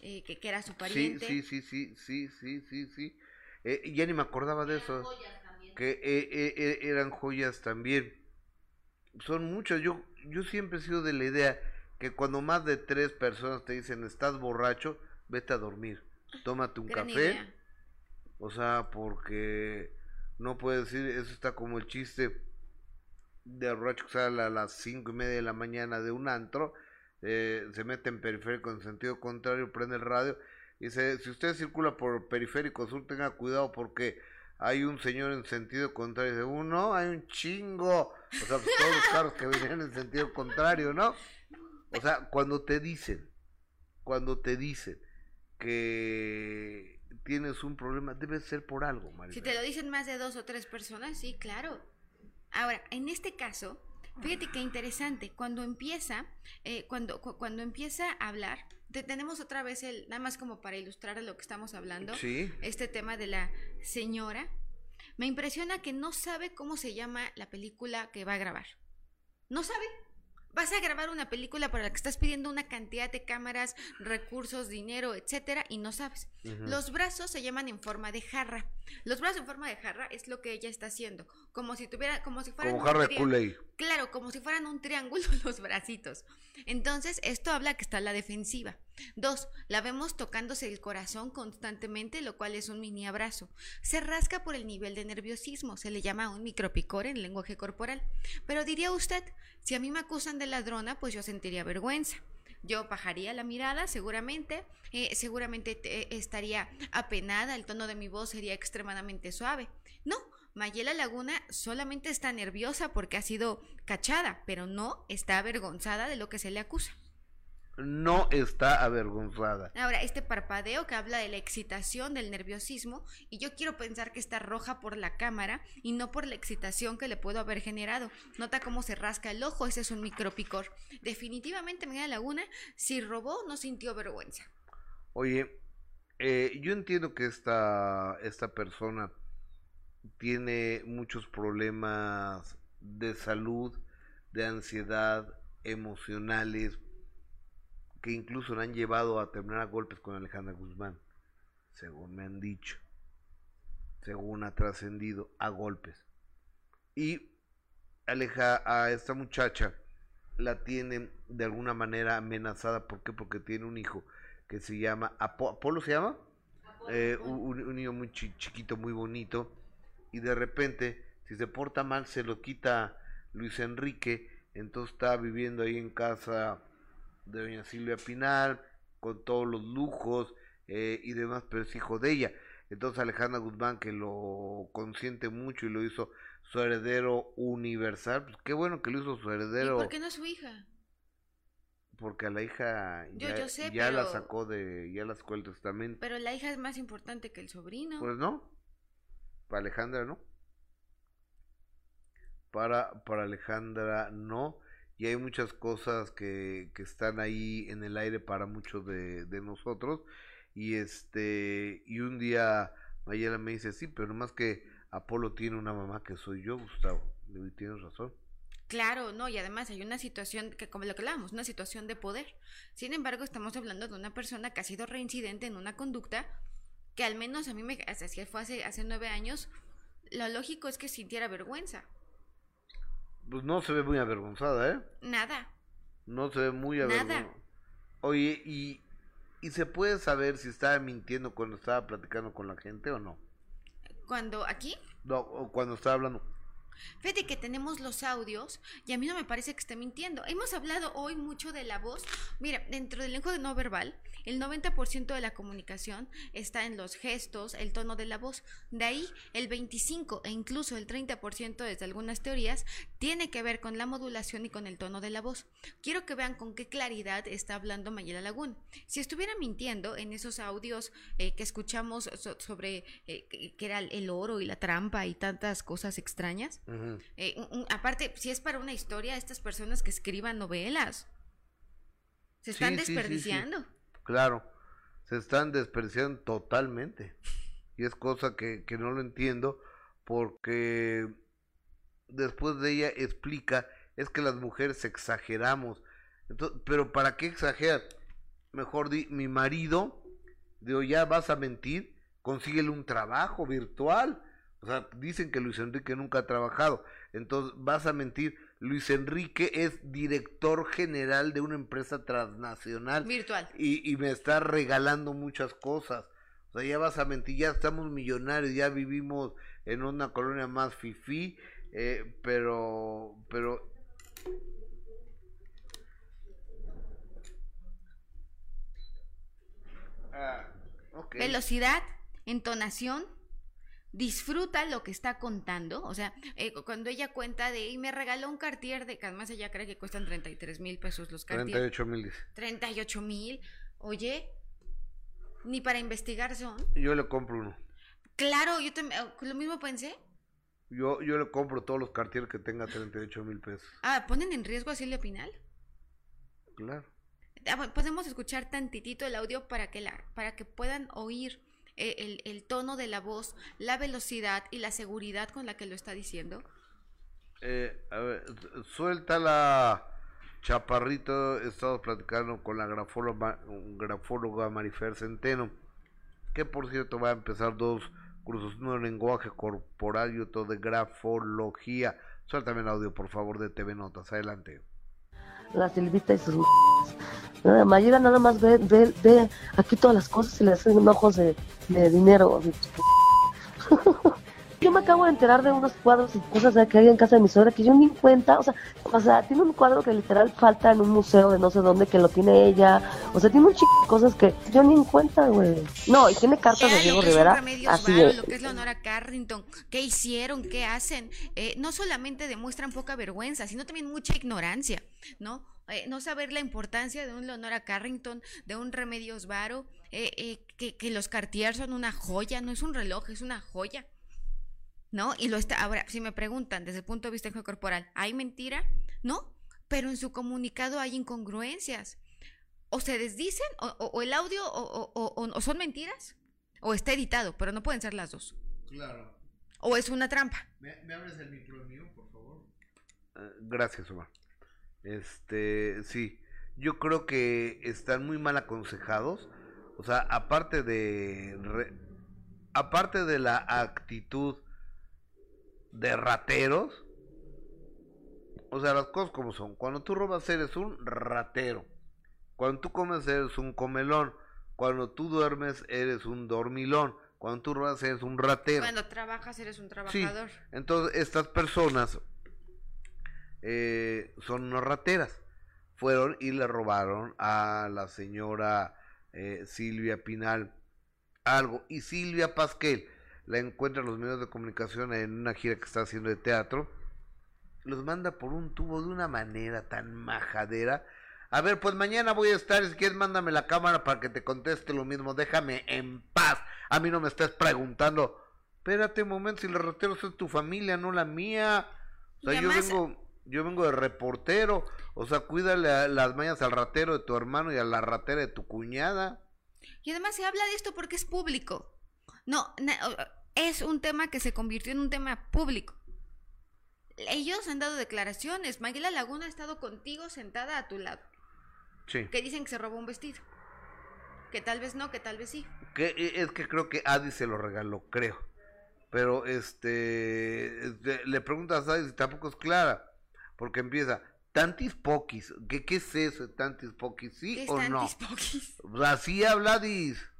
eh, que, que era su Sí, pariente. sí, sí, sí, sí, sí, sí, sí. Eh, ya ni me acordaba de eso. Joyas también. Que eh, eh, eh, eran joyas también. Son muchas. Yo, yo siempre he sido de la idea que cuando más de tres personas te dicen estás borracho, vete a dormir. Tómate un Gran café. idea. O sea, porque no puedes decir, eso está como el chiste de borracho que sale a las cinco y media de la mañana de un antro, eh, se mete en periférico en sentido contrario, prende el radio y dice, si usted circula por periférico sur, tenga cuidado porque hay un señor en sentido contrario. Dice, uno, hay un chingo. O sea, pues, todos los carros que venían en sentido contrario, ¿no? O sea, cuando te dicen, cuando te dicen que tienes un problema, debe ser por algo, María. Si te lo dicen más de dos o tres personas, sí, claro. Ahora, en este caso, fíjate qué interesante, cuando empieza, eh, cuando, cu- cuando empieza a hablar, te- tenemos otra vez el, nada más como para ilustrar lo que estamos hablando, Sí. este tema de la señora, me impresiona que no sabe cómo se llama la película que va a grabar. No sabe. Vas a grabar una película para la que estás pidiendo una cantidad de cámaras, recursos, dinero, etcétera, y no sabes. Los brazos se llaman en forma de jarra. Los brazos en forma de jarra es lo que ella está haciendo, como si tuviera, como si fueran Como jarra de. Claro, como si fueran un triángulo los bracitos. Entonces, esto habla que está la defensiva. Dos, la vemos tocándose el corazón constantemente, lo cual es un mini abrazo. Se rasca por el nivel de nerviosismo, se le llama un micropicor en lenguaje corporal. Pero diría usted, si a mí me acusan de ladrona, pues yo sentiría vergüenza. Yo bajaría la mirada, seguramente, eh, seguramente te- estaría apenada, el tono de mi voz sería extremadamente suave. No, Mayela Laguna solamente está nerviosa porque ha sido cachada, pero no está avergonzada de lo que se le acusa. No está avergonzada. Ahora, este parpadeo que habla de la excitación, del nerviosismo, y yo quiero pensar que está roja por la cámara y no por la excitación que le puedo haber generado. Nota cómo se rasca el ojo, ese es un micropicor. Definitivamente Mayela Laguna, si robó, no sintió vergüenza. Oye, eh, yo entiendo que esta, esta persona tiene muchos problemas de salud, de ansiedad, emocionales, que incluso le han llevado a terminar a golpes con Alejandra Guzmán, según me han dicho, según ha trascendido, a golpes. Y aleja a esta muchacha, la tienen de alguna manera amenazada, ¿por qué? Porque tiene un hijo que se llama, Apo- ¿Apolo se llama? Eh, un, un niño muy chi- chiquito, muy bonito, y de repente, si se porta mal, se lo quita Luis Enrique, entonces está viviendo ahí en casa de doña Silvia Pinal, con todos los lujos eh, y demás, pero es hijo de ella. Entonces Alejandra Guzmán, que lo consiente mucho y lo hizo su heredero universal, pues qué bueno que lo hizo su ¿Y heredero, por qué no es su hija? porque a la hija Yo- ya, yo sé, ya la sacó de, ya la sacó el testamento. Pero la hija es más importante que el sobrino. Pues no. Para Alejandra no. Para, para Alejandra no. Y hay muchas cosas que, que están ahí en el aire para muchos de, de nosotros. Y este, y un día Mayela me dice, sí, pero más que Apolo tiene una mamá que soy yo, Gustavo. "Y tienes razón. Claro, no, y además hay una situación que, como lo que hablábamos, una situación de poder. Sin embargo, estamos hablando de una persona que ha sido reincidente en una conducta que al menos a mí me, hasta si fue hace, hace nueve años, lo lógico es que sintiera vergüenza. Pues no se ve muy avergonzada, ¿eh? Nada. No se ve muy Nada. avergonzada. Oye, y, ¿y se puede saber si estaba mintiendo cuando estaba platicando con la gente o no? Cuando aquí, No, o cuando estaba hablando Fíjate que tenemos los audios y a mí no me parece que esté mintiendo. Hemos hablado hoy mucho de la voz. Mira, dentro del lenguaje no verbal, el 90% de la comunicación está en los gestos, el tono de la voz. De ahí, el 25 e incluso el 30% desde algunas teorías tiene que ver con la modulación y con el tono de la voz. Quiero que vean con qué claridad está hablando Mayela Lagún. Si estuviera mintiendo en esos audios eh, que escuchamos so- sobre eh, que era el oro y la trampa y tantas cosas extrañas, eh, un- un- aparte, si es para una historia, estas personas que escriban novelas se están Sí, sí, sí, sí. Claro, se están desperdiciando totalmente. Y es cosa que, que no lo entiendo porque después de ella explica, es que las mujeres exageramos. Entonces, pero ¿para qué exagerar? Mejor di, mi marido, digo, ya vas a mentir, consíguele un trabajo virtual. O sea, dicen que Luis Enrique nunca ha trabajado. Entonces, vas a mentir. Luis Enrique es director general de una empresa transnacional Virtual. y, y me está regalando muchas cosas. O sea, ya vas a mentir, ya estamos millonarios, ya vivimos en una colonia más fifí, eh, pero, pero... Ah. Velocidad, entonación, disfruta lo que está contando. O sea, eh, cu- cuando ella cuenta de, y me regaló un Cartier de, que además ella cree que cuestan 33 mil pesos los Cartier. 38 mil dice. 38 mil. Oye, ni para investigar son. Yo le compro uno. Claro, yo también, lo mismo pensé. Yo, yo le compro todos los cartier que tenga 38 mil pesos. Ah, ¿ponen en riesgo a Silvia Pinal? Claro. Ah, Podemos escuchar tantitito el audio para que, la, para que puedan oír eh, el, el tono de la voz, la velocidad y la seguridad con la que lo está diciendo. Eh, suelta la chaparrito. Estamos platicando con la grafóloga, grafóloga Marifer Centeno, que por cierto va a empezar dos cursos, uno de lenguaje corporal y otro de grafología. Suéltame el audio, por favor, de TV Notas. Adelante. La Silvita y sus. Nada más llega, nada más ve, ve, ve aquí todas las cosas y le hacen ojos de, de dinero. acabo de enterar de unos cuadros y cosas que hay en casa de mi suegra que yo ni en cuenta, o sea, o sea, tiene un cuadro que literal falta en un museo de no sé dónde que lo tiene ella, o sea, tiene un chico de cosas que yo ni en cuenta, güey. No, y tiene cartas de Diego Rivera, así Varo, de, lo que es Leonora Carrington, qué hicieron, qué hacen. Eh, no solamente demuestran poca vergüenza, sino también mucha ignorancia, ¿no? Eh, no saber la importancia de un Leonora Carrington, de un Remedios Varo, eh, eh, que, que los Cartier son una joya, no es un reloj, es una joya. ¿No? Y lo está. Ahora, si me preguntan desde el punto de vista corporal, ¿hay mentira? No, pero en su comunicado hay incongruencias. O se desdicen, o, o- o el audio, o, o- o- o son mentiras, o está editado, pero no pueden ser las dos. Claro. O es una trampa. ¿Me, abres el micro mío, por favor? gracias, Omar. Este, sí. Yo creo que están muy mal aconsejados. O sea, aparte de. re- aparte de la actitud de rateros. O sea, las cosas como son. Cuando tú robas, eres un ratero. Cuando tú comes, eres un comelón. Cuando tú duermes, eres un dormilón. Cuando tú robas, eres un ratero. Cuando trabajas eres un Sí, trabajador. entonces estas personas eh, son unas rateras. Fueron y le robaron a la señora eh, Silvia Pinal algo. Y Silvia Pasquel la encuentra en los medios de comunicación en una gira que está haciendo de teatro. Los manda por un tubo de una manera tan majadera. A ver, pues mañana voy a estar. Si quieres, mándame la cámara para que te conteste lo mismo. Déjame en paz. A mí no me estés preguntando. Espérate un momento, si los rateros es tu familia, no la mía. O sea, yo además- vengo, yo vengo de reportero. O sea, cuídale a las mañas al ratero de tu hermano y a la ratera de tu cuñada. Y además se habla de esto porque es público. No, es un tema que se convirtió en un tema público. Ellos han dado declaraciones. Mayela Laguna ha estado contigo sentada a tu lado. Sí. Que dicen que se robó un vestido. Que tal vez no, que tal vez sí. Que eh, es que creo que Adi se lo regaló, creo. Pero este, le preguntas a Adi si tampoco es clara, porque empieza tantis poquis. ¿Qué, qué es eso, tantis poquis? ¿Qué ¿Sí es o no? tantis poquis? O sea, Así habla Adis.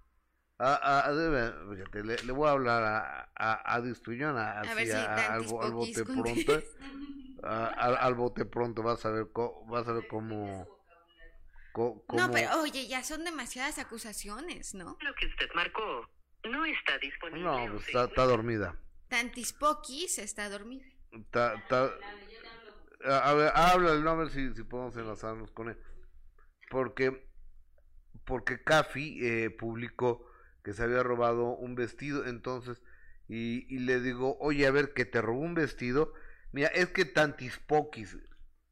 A, a- fíjate, le, le voy a hablar a, a, a Distuñón, a- A ver así, si al, al bote pronto. a- al, al bote pronto, vas a ver, co- vas a ver cómo... co- cómo- No, pero oye, ya son demasiadas acusaciones, ¿no? Lo que usted marcó no está disponible. No, pues está, está dormida. Tantis Poquis está dormida. Está, está- a, a ver, háblale, no, a ver si, si podemos enlazarnos con él. Porque, porque Cafi eh, publicó que se había robado un vestido, entonces, y, y le digo, oye, a ver, que te robó un vestido. Mira, es que tantis poquis.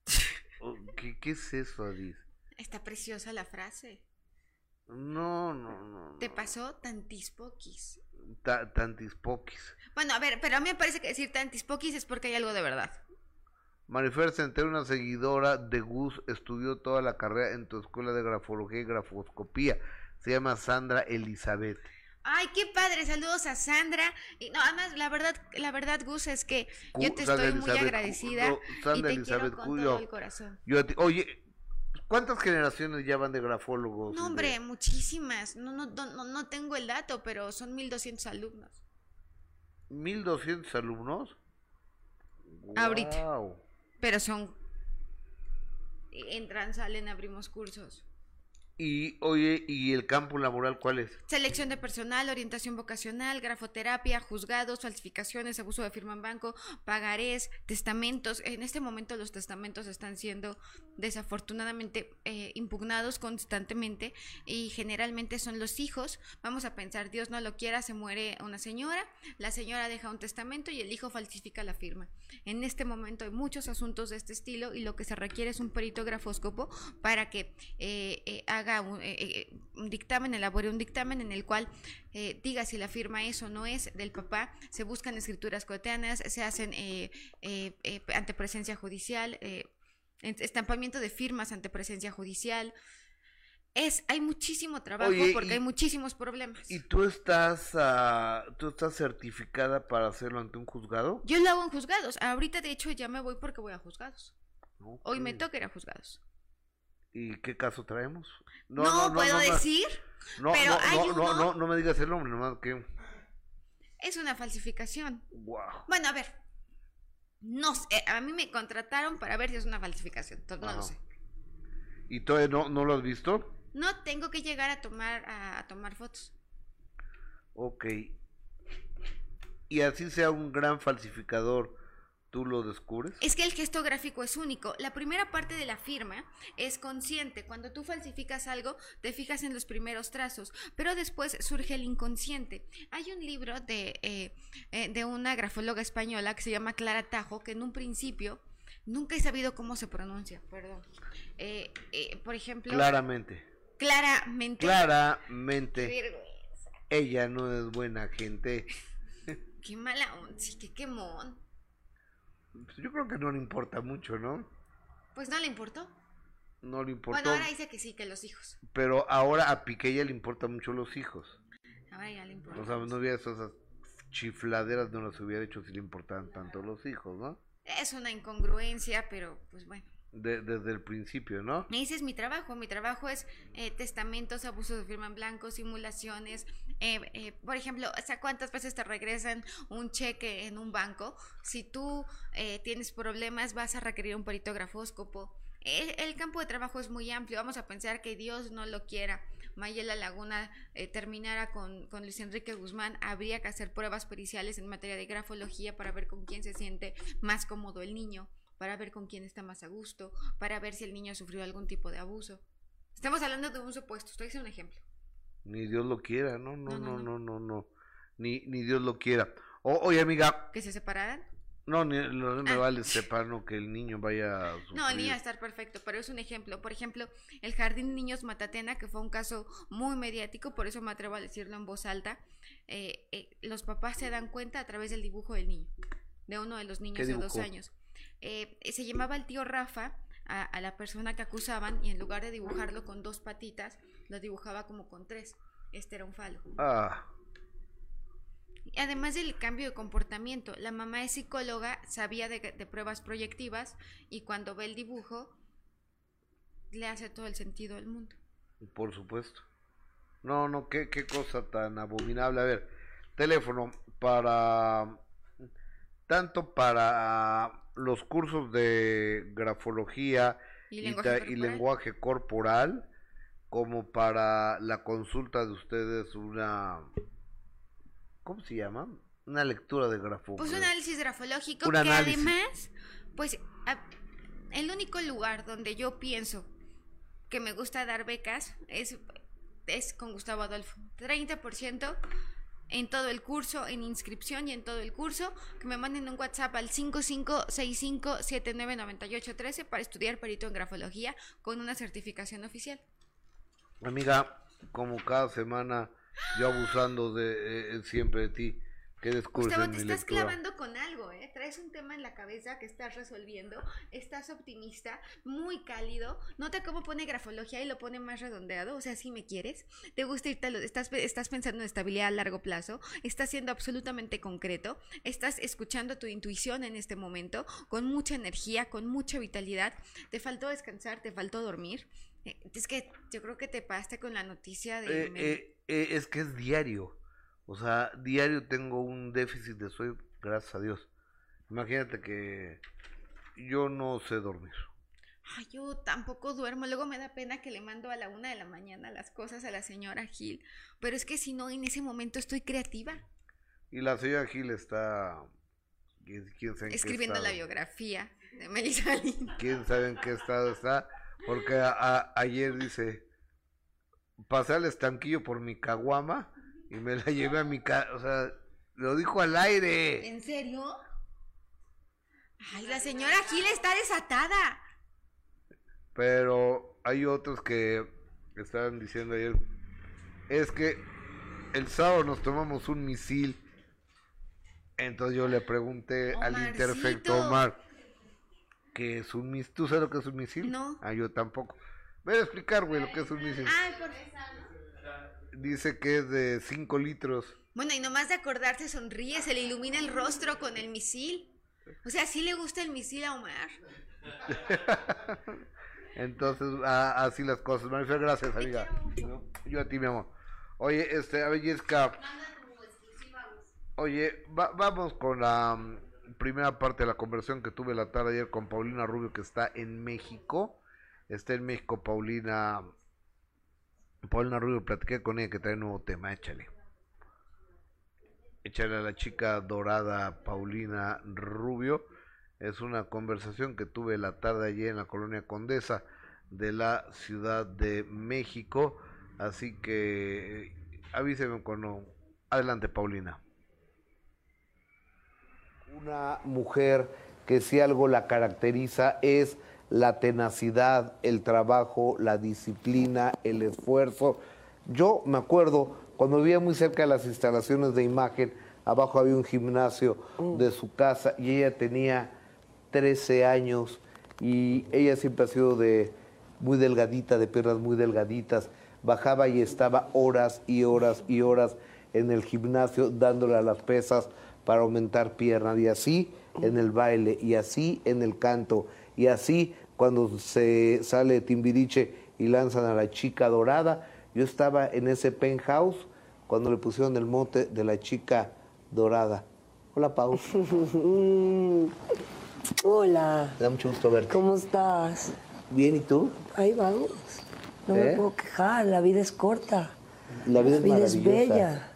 Oh, ¿Qué, ¿Qué es eso, Adis? Está preciosa la frase. No, no, no. Te no. pasó tantis poquis. Ta- tantis poquis. Bueno, a ver, pero a mí me parece que decir tantis poquis es porque hay algo de verdad. Marifer Centeno, una seguidora de Gus, estudió toda la carrera en tu escuela de grafología y grafoscopía. Se llama Sandra Elizabeth. Ay, qué padre, saludos a Sandra. Y no, además, la verdad, la verdad, Gus, es que yo te Sandra estoy muy agradecida no, y Sandra te Elizabeth quiero con todo el corazón. Yo oye, ¿cuántas generaciones ya van de grafólogos? No, de- hombre, muchísimas. No, no, no, no, tengo el dato, pero son 1200 alumnos. 1200 alumnos. Ahorita. Pero son... Entran, salen, abrimos cursos. Y oye, ¿y el campo laboral cuál es? Selección de personal, orientación vocacional, grafoterapia, juzgados, falsificaciones, abuso de firma en banco, pagarés, testamentos. En este momento los testamentos están siendo desafortunadamente eh, impugnados constantemente y generalmente son los hijos. Vamos a pensar, Dios no lo quiera, se muere una señora, la señora deja un testamento y el hijo falsifica la firma. En este momento hay muchos asuntos de este estilo y lo que se requiere es un perito grafóscopo para que eh, eh, haga un, eh, eh, un dictamen, elabore un dictamen en el cual eh, diga si la firma es o no es del papá. Se buscan escrituras coetáneas, se hacen ante presencia judicial, estampamiento de firmas ante presencia judicial. Es, hay muchísimo trabajo Oye, porque y- hay muchísimos problemas. ¿Y tú estás, ah, tú estás certificada para hacerlo ante un juzgado? Yo lo hago en juzgados. Ahorita, de hecho, ya me voy porque voy a juzgados. Hoy me toca ir a juzgados. ¿Y qué caso traemos? No, puedo no, decir. No, pero no, hay no, no, uno- no, no me digas el nombre, nomás que... Es una falsificación. Wow. Bueno, a ver. No sé, a mí me contrataron para ver si es una falsificación. Entonces, no lo sé. ¿Y todavía no, no lo has visto? No tengo que llegar a tomar a, a tomar fotos. Ok. Y así sea un gran falsificador, ¿tú lo descubres? Es que el gesto gráfico es único. La primera parte de la firma es consciente. Cuando tú falsificas algo, te fijas en los primeros trazos, pero después surge el inconsciente. Hay un libro de, eh, eh, de una grafóloga española que se llama Clara Tajo, que en un principio nunca he sabido cómo se pronuncia, perdón. Eh, eh, por ejemplo, Claramente. claramente. Claramente. vergüenza, Ella no es buena gente. Qué mala sí, qué quemón. Pues Yo creo que no le importa mucho, ¿no? Pues no le importó. No le importó. Bueno, ahora dice que sí, que los hijos. Pero ahora a Piqueya le importan mucho los hijos. Ahora ya le importa. O sea, no hubiera esas chifladeras, no las hubiera hecho si le importaban tanto los hijos, ¿no? Es una incongruencia, pero pues bueno. De- desde el principio, ¿no? Ese es mi trabajo. Mi trabajo es eh, testamentos, abuso de firma en blanco, simulaciones. Eh, eh, por ejemplo, ¿hasta cuántas veces te regresan un cheque en un banco? Si tú eh, tienes problemas, vas a requerir un perito grafóscopo. El, el campo de trabajo es muy amplio. Vamos a pensar que Dios no lo quiera. Mayela Laguna eh, terminara con, con Luis Enrique Guzmán, habría que hacer pruebas periciales en materia de grafología para ver con quién se siente más cómodo el niño, para ver con quién está más a gusto, para ver si el niño sufrió algún tipo de abuso. Estamos hablando de un supuesto, estoy haciendo un ejemplo. Ni Dios lo quiera, no, no, No, no, no, no. Ni, ni Dios lo quiera. O- oye, amiga, ¿Que se separaran? no, ni, no me Ah. vale sepa, no, que el niño vaya a No, el niño va a estar perfecto, pero es un ejemplo. Por ejemplo, el Jardín de Niños Matatena, que fue un caso muy mediático, por eso me atrevo a decirlo en voz alta. eh, eh, los papás se dan cuenta a través del dibujo del niño, de uno de los niños de dos años. Eh, se llamaba el tío Rafa a, a la persona que acusaban y en lugar de dibujarlo con dos patitas, lo dibujaba como con tres. Este era un falo. Ah, Además del cambio de comportamiento, la mamá es psicóloga, sabía de, de pruebas proyectivas y cuando ve el dibujo le hace todo el sentido del mundo. por supuesto. No, no, qué, qué cosa tan abominable. A ver, teléfono para tanto para los cursos de grafología Y lenguaje y corporal. lenguaje corporal, como para la consulta de ustedes una, ¿cómo se llama? Una lectura de grafo. Pues un análisis grafológico Un que análisis. además, pues a- el único lugar donde yo pienso que me gusta dar becas es, es con Gustavo Adolfo. 30% en todo el curso, en inscripción y en todo el curso, que me manden un WhatsApp al 5565799813 para estudiar perito en grafología con una certificación oficial. Amiga, como cada semana yo abusando de eh, siempre de ti, ¿qué Gustavo, te estás lectura? clavando con algo, ¿eh? Traes un tema en la cabeza que estás resolviendo, estás optimista, muy cálido, nota cómo pone grafología y lo pone más redondeado, o sea, si me quieres, te gusta irte a lo, estás, estás pensando en estabilidad a largo plazo, estás siendo absolutamente concreto, estás escuchando tu intuición en este momento, con mucha energía, con mucha vitalidad, te faltó descansar, te faltó dormir. Eh, Es que yo creo que te pasaste con la noticia de... Eh, eh, eh, es que es diario. O sea, diario tengo un déficit de sueño, gracias a Dios. Imagínate que yo no sé dormir. Ay, yo tampoco duermo. Luego me da pena que le mando a la una de la mañana las cosas a la señora Gil. Pero es que si no, en ese momento estoy creativa. Y la señora Gil está... ¿Quién, quién sabe en qué Escribiendo la biografía de Melissa Lynn. ¿Quién sabe en qué estado está? Porque a- a- ayer dice, pasé al estanquillo por mi caguama y me la llevé a mi casa. O sea, lo dijo al aire. ¿En serio? Ay, la señora Gil está desatada. Pero hay otros que estaban diciendo ayer, es que el sábado nos tomamos un misil. Entonces yo le pregunté al interfecto Omar, ¿qué es un misil? ¿Tú sabes lo que es un misil? No. Ah, yo tampoco. Voy a explicar, güey, lo que es un misil. Ay, por Dice que es de 5 litros. Bueno, y nomás de acordarse sonríe, se le ilumina el rostro con el misil. O sea, sí le gusta el misil a Omar. Entonces, a- así las cosas. Marifer, gracias, amiga. Yo, yo a ti, mi amor. Oye, este, a ver, Jessica. Oye, va- vamos con la mm, primera parte de la conversación que tuve la tarde ayer con Paulina Rubio, que está en México. Está en México, Paulina. Paulina Rubio, platiqué con ella que trae un nuevo tema, échale. Échale a la chica dorada Paulina Rubio. Es una conversación que tuve la tarde ayer en la colonia Condesa de la Ciudad de México. Así que eh, avíseme cuando. Adelante, Paulina. Una mujer que si algo la caracteriza es la tenacidad, el trabajo, la disciplina, el esfuerzo. Yo me acuerdo cuando vivía muy cerca de las instalaciones de imagen, abajo había un gimnasio de su casa y ella tenía 13 años y ella siempre ha sido de muy delgadita, de piernas muy delgaditas. Bajaba y estaba horas y horas y horas en el gimnasio dándole a las pesas para aumentar piernas y así en el baile y así en el canto y así cuando se sale Timbiriche y lanzan a la chica dorada. Yo estaba en ese penthouse cuando le pusieron el mote de la chica dorada. Hola, Pau. Hola, Me da mucho gusto verte. ¿cómo estás? Bien, ¿y tú? Ahí vamos. No ¿Eh? me puedo quejar, la vida es corta. La vida es La vida es maravillosa. bella.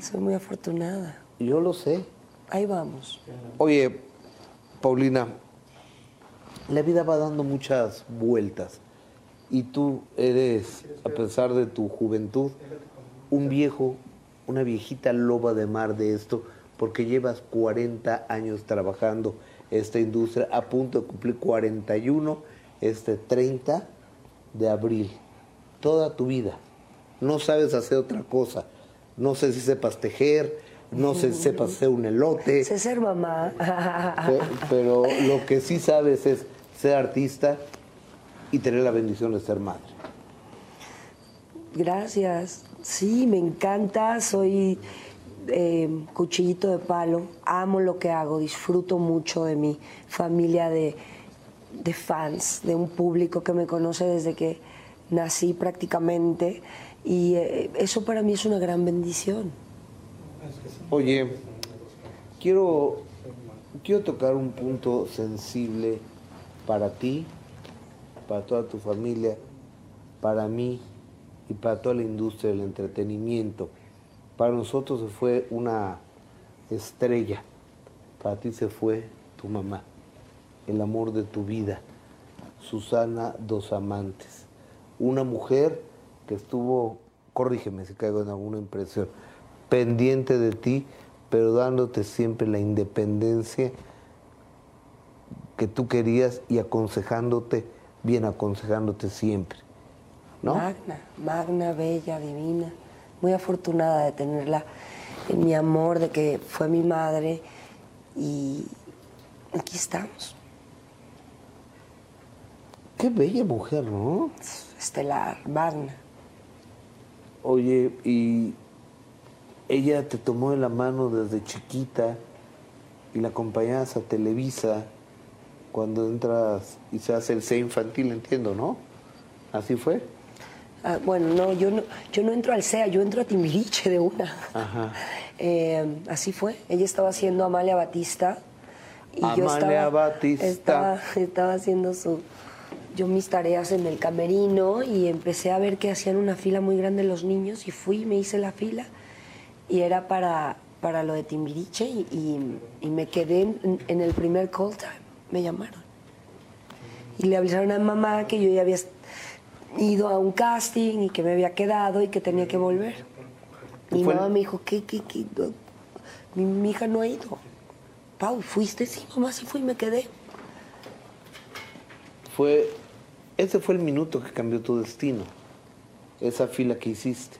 Soy muy afortunada. Yo lo sé. Ahí vamos. Oye, Paulina, la vida va dando muchas vueltas y tú eres, a pesar de tu juventud, un viejo, una viejita loba de mar de esto, porque llevas 40 años trabajando esta industria, a punto de cumplir 41 este 30 de abril. Toda tu vida. No sabes hacer otra cosa. No sé si sepas tejer, no sé si sepas hacer un elote. Sé ser mamá. Pe- Pero lo que sí sabes es ser artista y tener la bendición de ser madre. Gracias. Sí, me encanta. Soy eh, cuchillito de palo. Amo lo que hago. Disfruto mucho de mi familia de, de fans, de un público que me conoce desde que nací prácticamente y eh, eso para mí es una gran bendición. Oye, quiero, quiero tocar un punto sensible para ti, para toda tu familia, para mí y para toda la industria del entretenimiento. Para nosotros se fue una estrella, para ti se fue tu mamá, el amor de tu vida, Susana Dos Amantes, una mujer que estuvo, corrígeme si caigo en alguna impresión, pendiente de ti, pero dándote siempre la independencia que tú querías y aconsejándote, bien aconsejándote siempre. ¿No? Magna, magna, bella, divina. Muy afortunada de tenerla en mi amor, de que fue mi madre y aquí estamos. Qué bella mujer, ¿no? Estelar, magna. Oye, y ella te tomó de la mano desde chiquita y la acompañabas a Televisa cuando entras y se hace el C infantil, entiendo, ¿no? ¿Así fue? Ah, bueno, no yo, no, yo no entro al CEA, yo entro a Timbiriche de una. Ajá. Eh, así fue. Ella estaba haciendo Amalia Batista. Y yo Amalia estaba, Batista. Estaba, estaba haciendo su, yo mis tareas en el camerino y empecé a ver que hacían una fila muy grande los niños y fui, me hice la fila y era para, para lo de Timbiriche y, y- y me quedé en, en el primer call time, me llamaron. Y le avisaron a mamá que yo ya había ido a un casting y que me había quedado y que tenía que volver. Mi mamá me dijo, ¿qué, qué, qué? No, Mi, mi hija no ha ido. Pau, ¿fuiste? Sí, mamá, sí fui y me quedé. Fue, ese fue el minuto que cambió tu destino, esa fila que hiciste.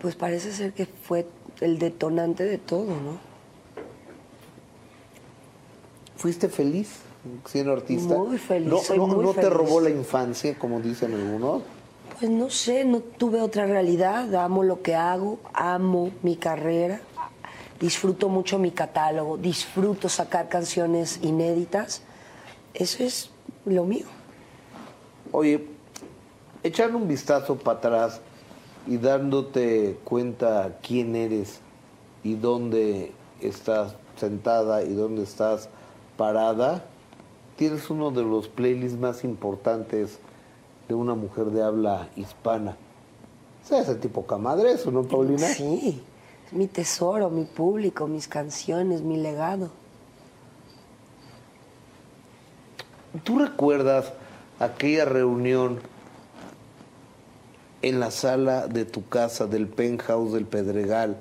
Pues parece ser que fue el detonante de todo, ¿no? ¿Fuiste feliz siendo artista? Muy feliz, ¿No, soy no- muy no te robó la infancia, como dicen algunos? Pues no sé, no tuve otra realidad. Amo lo que hago, amo mi carrera, disfruto mucho mi catálogo, disfruto sacar canciones inéditas. Eso es lo mío. Oye, echando un vistazo para atrás y dándote cuenta quién eres y dónde estás sentada y dónde estás parada, tienes uno de los playlists más importantes de una mujer de habla hispana. O sea, ese tipo camadreso, ¿no, Paulina? Sí, es mi tesoro, mi público, mis canciones, mi legado. ¿Tú recuerdas aquella reunión en la sala de tu casa, del penthouse del Pedregal,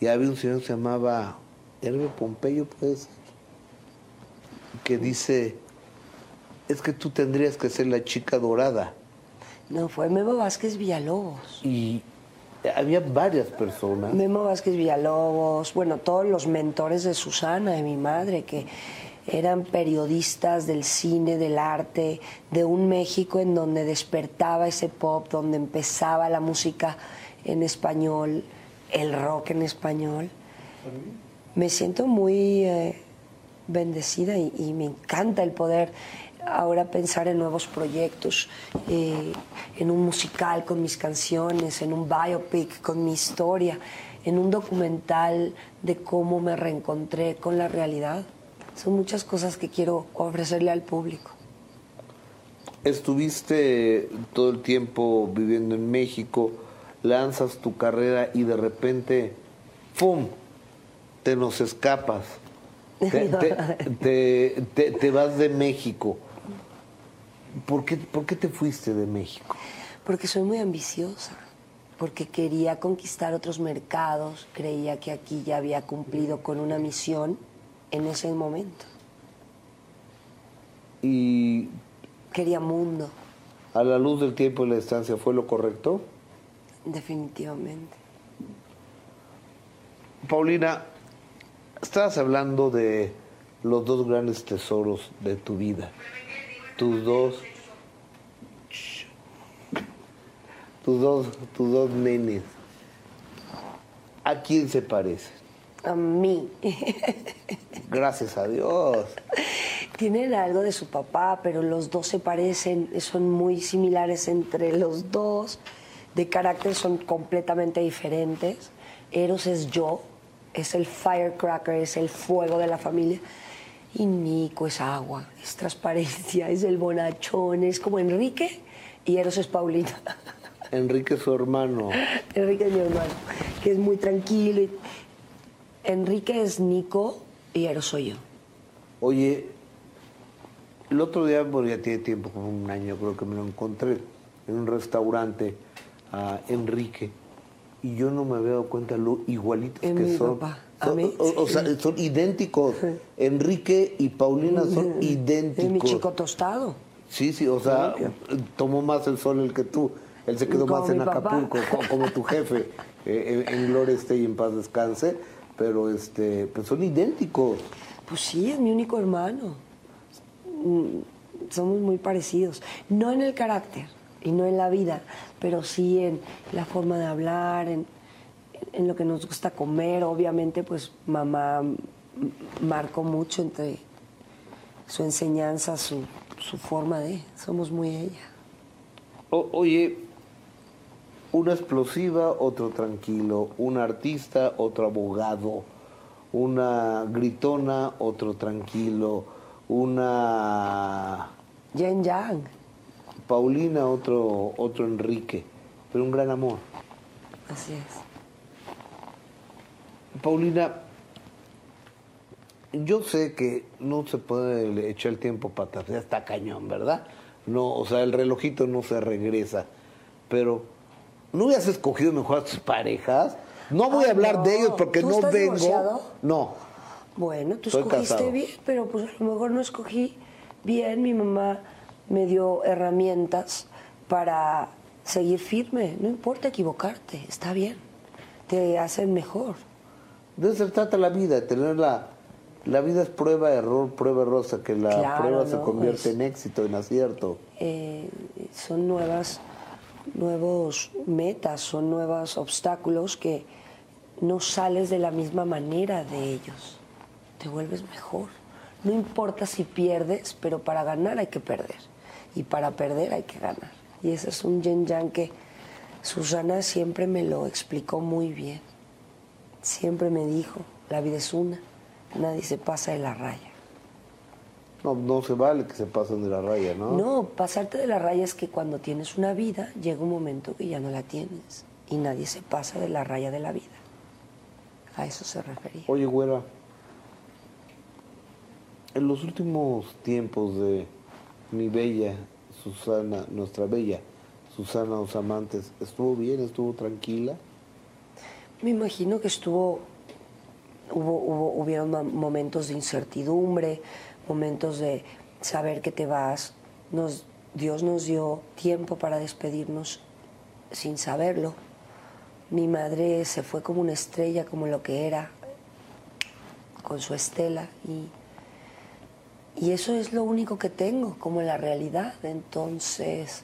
y había un señor que se llamaba Herbe Pompeyo, puede ser, que dice, es que tú tendrías que ser la chica dorada. No, fue Memo Vázquez Villalobos. Y había varias personas. Memo Vázquez Villalobos, bueno, todos los mentores de Susana, de mi madre, que eran periodistas del cine, del arte, de un México en donde despertaba ese pop, donde empezaba la música en español, el rock en español. Me siento muy eh, bendecida y, y me encanta el poder ahora pensar en nuevos proyectos, eh, en un musical con mis canciones, en un biopic con mi historia, en un documental de cómo me reencontré con la realidad. Son muchas cosas que quiero ofrecerle al público. Estuviste todo el tiempo viviendo en México, lanzas tu carrera y de repente, ¡pum!, te nos escapas. Te, te- te- te- te vas de México. ¿Por qué, ¿Por qué te fuiste de México? Porque soy muy ambiciosa, porque quería conquistar otros mercados, creía que aquí ya había cumplido con una misión en ese momento. Y Quería mundo, a la luz del tiempo y la distancia, ¿fue lo correcto? definitivamente. Paulina, estabas hablando de los dos grandes tesoros de tu vida. Tus dos. Tus dos, tus dos nenes. ¿A quién se parecen? A mí. Gracias a Dios. Tienen algo de su papá, pero los dos se parecen, son muy similares entre los dos. De carácter son completamente diferentes. Eros es yo, es el firecracker, es el fuego de la familia. Y Nico es agua, es transparencia, es el bonachón, es como Enrique y Eros es Paulina. Enrique es su hermano. Enrique es mi hermano, que es muy tranquilo. y- Enrique es Nico y Eros soy yo. Oye, el otro día, bueno, ya tiene tiempo, como un año creo que me lo encontré en un restaurante a Enrique y yo no me había dado cuenta lo igualitos Es que mi son. papá. ¿A Son- mí? o, o sea, son idénticos. Enrique y Paulina son Es mi idénticos. chico tostado. Sí, sí, o sea, tomó más el sol el que tú. Él se quedó Como más en. Acapulco, co- como tu jefe. Eh, en, en gloria esté y en paz descanse. Pero este, pues son idénticos. Pues sí, es mi único hermano. Mm, Somos muy parecidos. No en el carácter y no en la vida, pero sí en la forma de hablar, en, en lo que nos gusta comer. Obviamente, pues mamá marcó mucho entre su enseñanza, su, su forma de. Somos muy ella. O- oye, una explosiva, otro tranquilo. Un artista, otro abogado. Una gritona, otro tranquilo. Una Yen Yang. Paulina, otro, otro Enrique. Pero un gran amor. Así es. Paulina, yo sé que no se puede echar el tiempo para atrás, ya está cañón, ¿verdad? No, o sea, el relojito no se regresa, pero ¿no hubieras escogido mejor a tus parejas? No voy a hablar de ellos porque ¿Tú no estás vengo. divorciado? No, Bueno, tú Estoy escogiste casado. bien, pero pues a lo mejor no escogí bien. Mi mamá me dio herramientas para seguir firme. No importa equivocarte, está bien. Te hacen mejor. De eso se trata la vida, tener la... La vida es prueba, error, prueba, error, hasta que la Claro, prueba se convierte en éxito, en acierto. Eh, son nuevas, nuevos metas, son nuevos obstáculos que no sales de la misma manera de ellos. Te vuelves mejor. No importa si pierdes, pero para ganar hay que perder. Y para perder hay que ganar. Y ese es un yin yang que Susana siempre me lo explicó muy bien. Siempre me dijo, la vida es una, nadie se pasa de la raya. No, no se vale que se pasen de la raya, ¿no? No, pasarte de la raya es que cuando tienes una vida, llega un momento que ya no la tienes. Y nadie se pasa de la raya de la vida. A eso se refería. Oye, güera, en los últimos tiempos de mi bella Susana, nuestra bella Susana Osamantes, ¿estuvo bien? ¿Estuvo tranquila? Me imagino que estuvo, hubo, hubo, hubieron momentos de incertidumbre, momentos de saber que te vas. Dios nos dio tiempo para despedirnos sin saberlo. Mi madre se fue como una estrella, como lo que era, con su estela. Y, y eso es lo único que tengo, como la realidad. Entonces,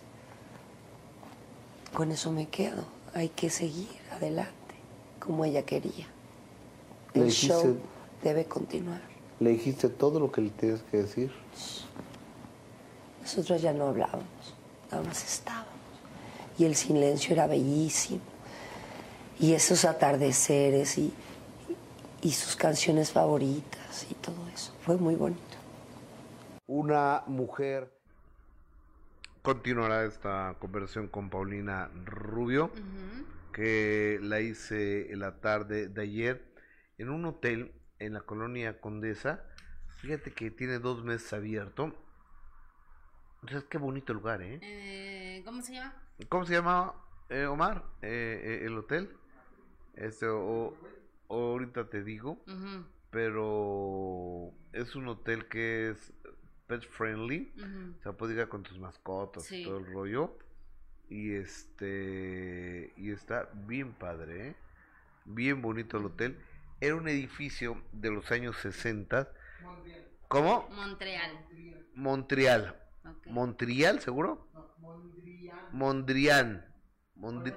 con eso me quedo. Hay que seguir adelante, como ella quería. El dijiste- show debe continuar. ¿Le dijiste todo lo que le tienes que decir? Nosotros ya no hablábamos, nada más estábamos. Y el silencio era bellísimo. Y esos atardeceres y, y sus canciones favoritas y todo eso. Fue muy bonito. Una mujer... Continuará esta conversación con Paulina Rubio, que la hice en la tarde de ayer en un hotel en la colonia Condesa. Fíjate que tiene dos meses abierto. Entonces, qué bonito lugar, ¿eh? Eh, ¿Cómo se llama? ¿Cómo se llama, eh, Omar? Eh, eh, el hotel. Este, o, o ahorita te digo, pero es un hotel que es pet friendly. O sea, puedes ir con tus mascotas y todo el rollo. Y este. Y está bien padre, ¿eh? Bien bonito el hotel. Era un edificio de los años 60. ¿Cómo? Montreal. Montreal. ¿Montreal, seguro? Mondrian. Mondri-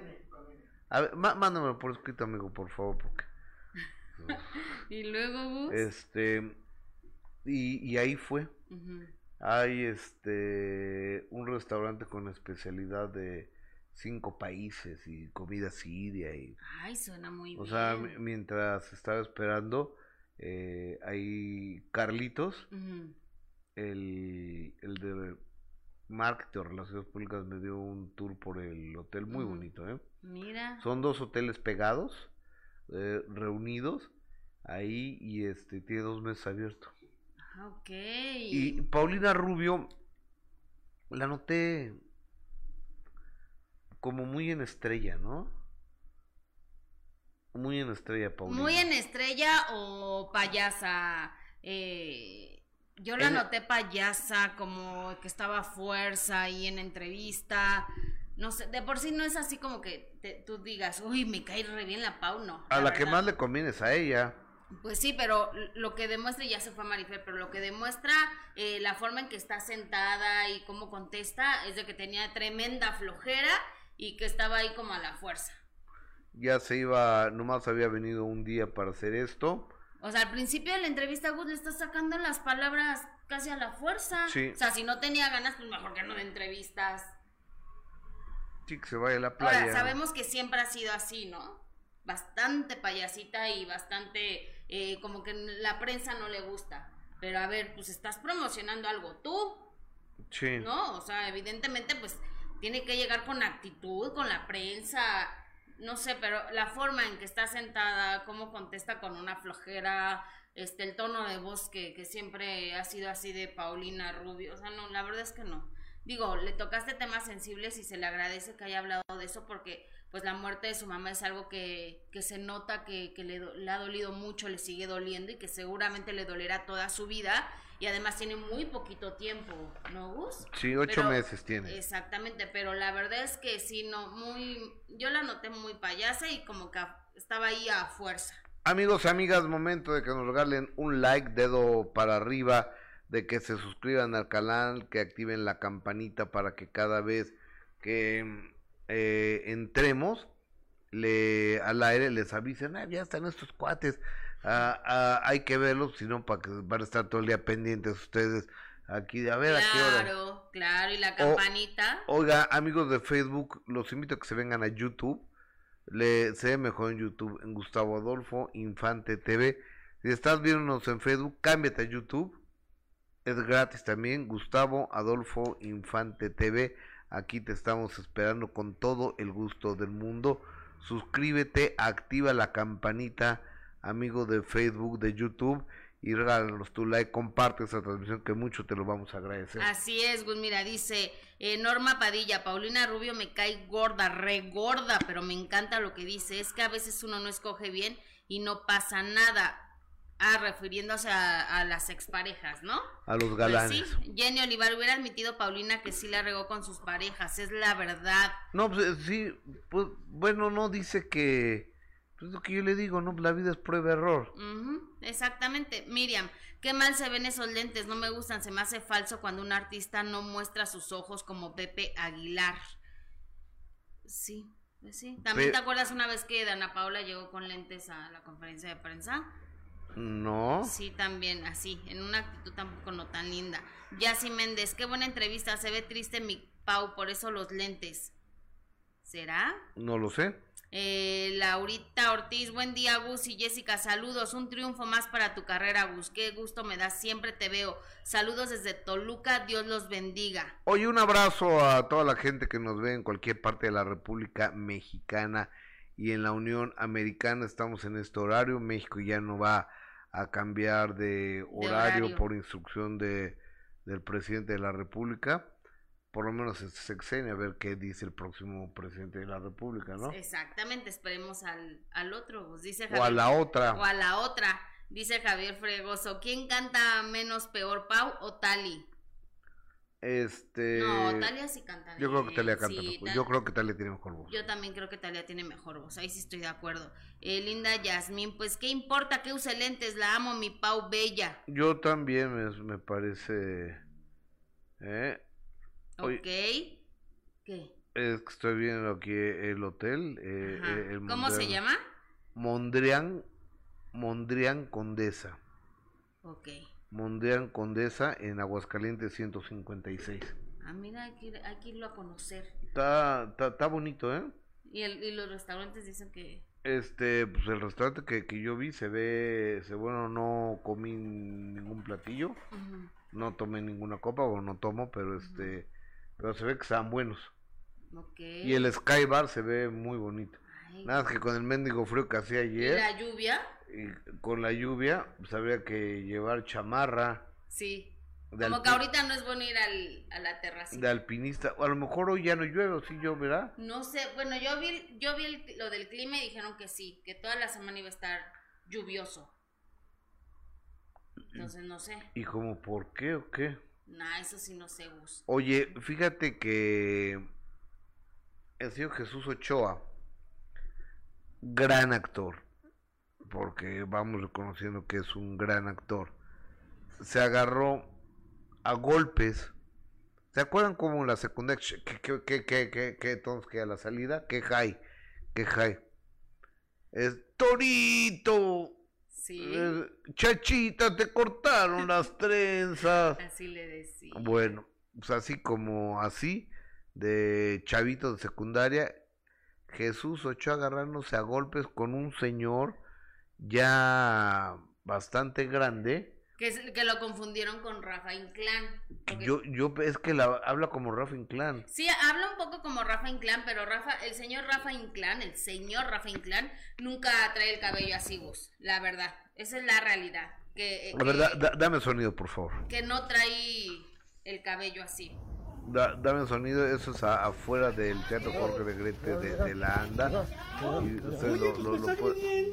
A ver, má- mándamelo por escrito, amigo, por favor, porque. Y luego, Gus. Este. Y, y ahí fue. Ujú. Hay este un restaurante con especialidad de cinco países y comida siria y Ay, suena muy o bien. sea mi- mientras estaba esperando eh, hay Carlitos el, el de marketing o relaciones públicas me dio un tour por el hotel muy bonito ¿eh? Mira. son dos hoteles pegados eh, reunidos ahí y este tiene dos meses abiertos Ah, ok. y Paulina Rubio la noté como muy en estrella, ¿no? Muy en estrella, Paulina. Muy en estrella o payasa. Eh, yo la En- noté payasa, como que estaba a fuerza ahí en entrevista. No sé, de por sí no es así como que te- tú digas, uy, me cae re bien la Pau, no. A la que más le conviene es a ella. Pues sí, pero lo que demuestra, y ya se fue Marifer, pero lo que demuestra eh, la forma en que está sentada y cómo contesta es de que tenía tremenda flojera y que estaba ahí como a la fuerza. Ya se iba, nomás había venido un día para hacer esto. O sea, al principio de la entrevista Gus le está sacando las palabras casi a la fuerza. Sí. O sea, si no tenía ganas, pues mejor que no de entrevistas. Sí, que se vaya a la playa. Ahora, sabemos que siempre ha sido así, ¿no? Bastante payasita y bastante eh, como que la prensa no le gusta. Pero a ver, pues estás promocionando algo tú, Sí. ¿no? O sea, evidentemente, pues tiene que llegar con actitud, con la prensa, no sé, pero la forma en que está sentada, cómo contesta con una flojera, este, el tono de voz que, que siempre ha sido así de Paulina Rubio, o sea, no, la verdad es que no. Digo, le tocaste temas sensibles y se le agradece que haya hablado de eso porque pues la muerte de su mamá es algo que, que se nota que, que le, le ha dolido mucho, le sigue doliendo y que seguramente le dolerá toda su vida y además tiene muy poquito tiempo, ¿no, Gus? Sí, ocho Pero- meses tiene. Exactamente, pero la verdad es que sí, no, muy, yo la noté muy payasa y como que estaba ahí a fuerza. Amigos, amigas, momento de que nos regalen un like, dedo para arriba, de que se suscriban al canal, que activen la campanita para que cada vez que eh, entremos le, al aire les avisen, "Ah, ya están estos cuates, ah, ah, hay que verlos, sino para que van a estar todo el día pendientes ustedes aquí de a ver a qué hora. Claro, claro, y la campanita. Oiga, amigos de Facebook, los invito a que se vengan a YouTube. Le, se ve mejor en YouTube, en Gustavo Adolfo Infante TV. Si estás viéndonos en Facebook, cámbiate a YouTube. Es gratis también, Gustavo Adolfo Infante TV. Aquí te estamos esperando con todo el gusto del mundo. Suscríbete, activa la campanita, amigo de Facebook, de YouTube. Y regálanos tu like, comparte esa transmisión que mucho te lo vamos a agradecer. Así es, Gus, mira, dice eh, Norma Padilla, Paulina Rubio me cae gorda, re gorda, pero me encanta lo que dice, es que a veces uno no escoge bien y no pasa nada. Ah, refiriéndose a, a las exparejas, ¿no? A los Pues galanes. sí, Jenny Olivar hubiera admitido Paulina que sí la regó con sus parejas, es la verdad. No, pues eh, sí, pues bueno, no dice que, pues lo que yo le digo, no, la vida es prueba error. Exactamente. Miriam, qué mal se ven esos lentes, no me gustan, se me hace falso cuando un artista no muestra sus ojos como Pepe Aguilar. Sí, pues sí. ¿También Pe- te acuerdas una vez que Dana Paula llegó con lentes a la conferencia de prensa? No, Sí, también, así, en una actitud tampoco no tan linda. Yassi Méndez, qué buena entrevista, se ve triste mi Pau, por eso los lentes. ¿Será? no lo sé. Eh, Laurita Ortiz, buen día Gus y Jessica, saludos, un triunfo más para tu carrera Gus, qué gusto me da, siempre te veo. Saludos desde Toluca, Dios los bendiga. Oye, un abrazo a toda la gente que nos ve en cualquier parte de la República Mexicana y en la Unión Americana. Estamos en este horario. México ya no va a cambiar de horario, horario. por instrucción de, del presidente de la República. Por lo menos este sexenio, a ver qué dice el próximo presidente de la República, ¿no? Exactamente, esperemos al, al otro, Gus, dice O a la otra. O a la otra, dice Javier Fregoso, ¿quién canta menos peor, Pau o Tali? Este. No, Talia sí canta Yo creo que bien, Talia canta sí, mejor. Yo creo que Talia tiene mejor voz. Yo también creo que Talia tiene mejor voz, ahí sí estoy de acuerdo. Eh, Linda Yasmín, pues qué importa que use lentes, la amo, mi Pau Bella. Yo también me, me parece. ¿eh? Oye. Ok. ¿Qué? Es que estoy viendo aquí el hotel. eh, Ajá. eh, el ¿Cómo se llama? Mondrian, Mondrian Condesa. Ok. Mondean Condesa en Aguascalientes 156. Ah, mira, hay que, ir- hay que irlo a conocer. Está, está, está bonito, ¿eh? Y, el, y los restaurantes dicen que... Este, pues el restaurante que, que yo vi se ve, se, bueno, no comí ningún platillo, no tomé ninguna copa o no tomo, pero este, pero se ve que están buenos. ok. Y el Sky Bar se ve muy bonito. Ay, Nada más que con el mendigo frío que hacía ¿y ayer la lluvia? Con la lluvia, pues habría que llevar chamarra Sí. Como que ahorita no es bueno ir al, a la terraza. de alpinista. O a lo mejor hoy ya no llueve, o sí lloverá. No sé, bueno, yo vi, yo vi el- lo del clima y dijeron que sí, que toda la semana iba a estar lluvioso. Entonces no sé. ¿Y como por qué o qué? Nah, eso sí no sé, Gus. Oye, fíjate que el señor Jesús Ochoa, gran actor, porque vamos reconociendo que es un gran actor, se agarró a golpes. ¿Se acuerdan cómo en la secundaria, que, que, que, que, que, que entonces que a la salida, que high, que high? Es Torito, Sí, eh, chachita, te cortaron las trenzas. así le decía. Bueno, pues así como así, de chavito de secundaria, Jesús Ochoa agarrándose a golpes con un señor ya bastante grande. Que, es- que lo confundieron con Rafa Inclán. porque- Yo, yo es que la, habla como Rafa Inclán. Sí, habla un poco como Rafa Inclán, pero Rafa, el señor Rafa Inclán, el señor Rafa Inclán, nunca trae el cabello así, Gus, la verdad. Esa es la realidad. Que, La verdad, da- dame sonido, por favor. que no trae el cabello así. Da- dame sonido, eso es a- afuera del Teatro Jorge Negrete de, de la Anda. Y ustedes lo- lo- lo pueden-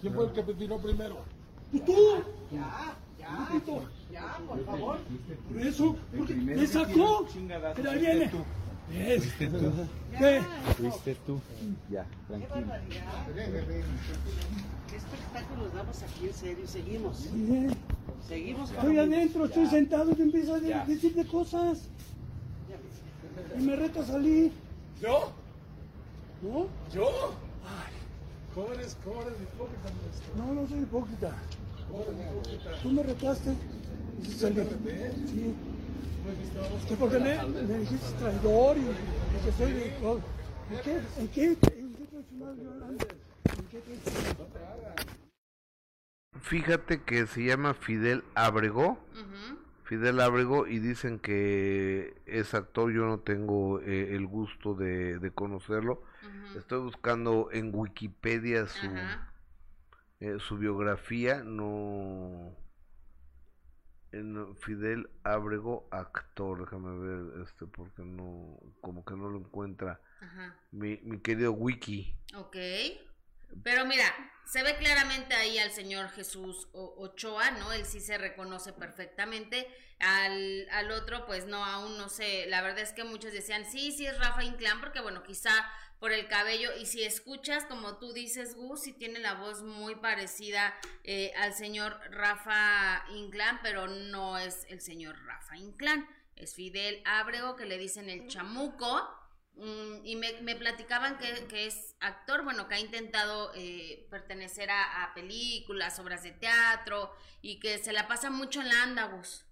¿Quién fue el que te tiró primero? Por eso, porque me sacó. Pero ahí viene. Fuiste tú. ¿Qué? Fuiste tú. Ya, tranquilo. ¿Qué espectáculos damos aquí en serio? Seguimos. Seguimos. Estoy adentro, estoy sentado y empieza a de- decirte cosas. Y me reta a salir. ¿Yo? ¿No? ¿Yo? ¿Cómo eres, cómo eres hipócrita, maestro? No, no soy hipócrita. ¿Cómo eres hipócrita? Tú me retaste. Y salí. Sí. Que porque me, me dijiste traidor y, y que soy de... ¿En qué? ¿En qué? ¿En qué traicionado yo ando? ¿En qué traicionado? Fíjate que se llama Fidel Abrego. Ujú. Fidel Abrego y dicen que es actor, yo no tengo eh, el gusto de, de conocerlo. Estoy buscando en Wikipedia su, eh, su biografía, no... en Fidel Abrego, actor, déjame ver, este, porque no, como que no lo encuentra mi, mi querido Wiki. Ok. Pero mira, se ve claramente ahí al señor Jesús Ochoa, ¿no? Él sí se reconoce perfectamente. Al, al otro, pues no, aún no sé. La verdad es que muchos decían, sí, sí es Rafa Inclán, porque bueno, quizá por el cabello. Y si escuchas, como tú dices, Gus, sí tiene la voz muy parecida eh, al señor Rafa Inclán, pero no es el señor Rafa Inclán. Es Fidel Ábrego, que le dicen el chamuco. Mm, y me, me platicaban que, que es actor, bueno, que ha intentado eh, pertenecer a, a películas, obras de teatro y que se la pasa mucho en la anda, Gus.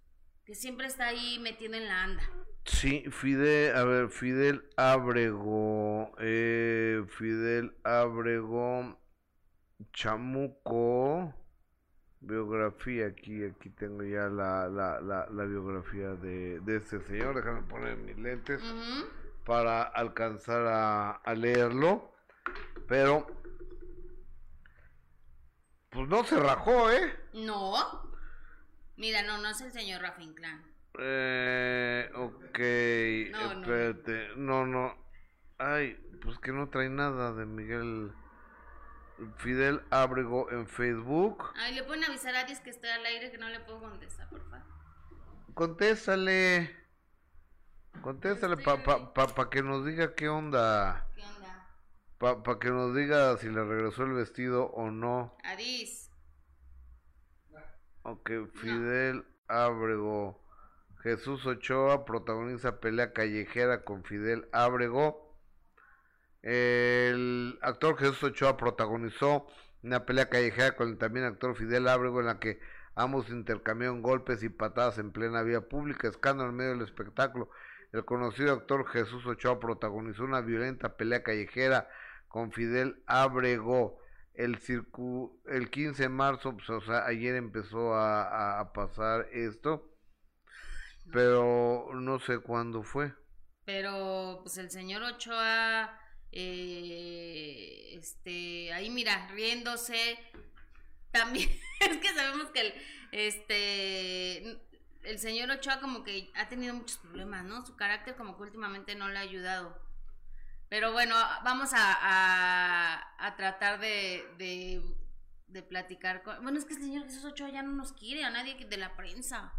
Que siempre está ahí metido en la anda. Sí, Fidel, a ver, Fidel Abrego, eh, Fidel Abrego, Chamuco, biografía, aquí, aquí tengo ya la, la, la, la biografía de, de este señor, déjame poner mis lentes. Para alcanzar a, a leerlo, pero, pues no se rajó, ¿eh? No. Mira, no, no es el señor Rafa Inclán. Eh, ok, No, no. espérate, no, no, ay, pues que no trae nada de Miguel Fidel Ábrego en Facebook. Ay, le pueden avisar a Dios que estoy al aire que no le puedo contestar, por favor. Contéstale, contéstale para pa, pa, pa que nos diga qué onda, ¿Qué onda? para que nos diga si le regresó el vestido o no. Adis. Ok, Fidel Ábrego. Jesús Ochoa protagoniza pelea callejera con Fidel Ábrego. El actor Jesús Ochoa protagonizó una pelea callejera con el también actor Fidel Ábrego en la que Ambos intercambiaron golpes y patadas en plena vía pública, escándalo en medio del espectáculo. El conocido actor Jesús Ochoa protagonizó una violenta pelea callejera con Fidel Abrego el circu el 15 de marzo, pues, o sea, ayer empezó a, pasar esto, pero no sé cuándo fue. Pero pues el señor Ochoa, eh, este, ahí mira, riéndose, también, es que sabemos que el, este, el señor Ochoa como que ha tenido muchos problemas, ¿no? Su carácter como que últimamente no le ha ayudado. Pero bueno, vamos a, a, tratar de, de, de, platicar con... Bueno, es que el señor Jesús Ochoa ya no nos quiere, a nadie de la prensa.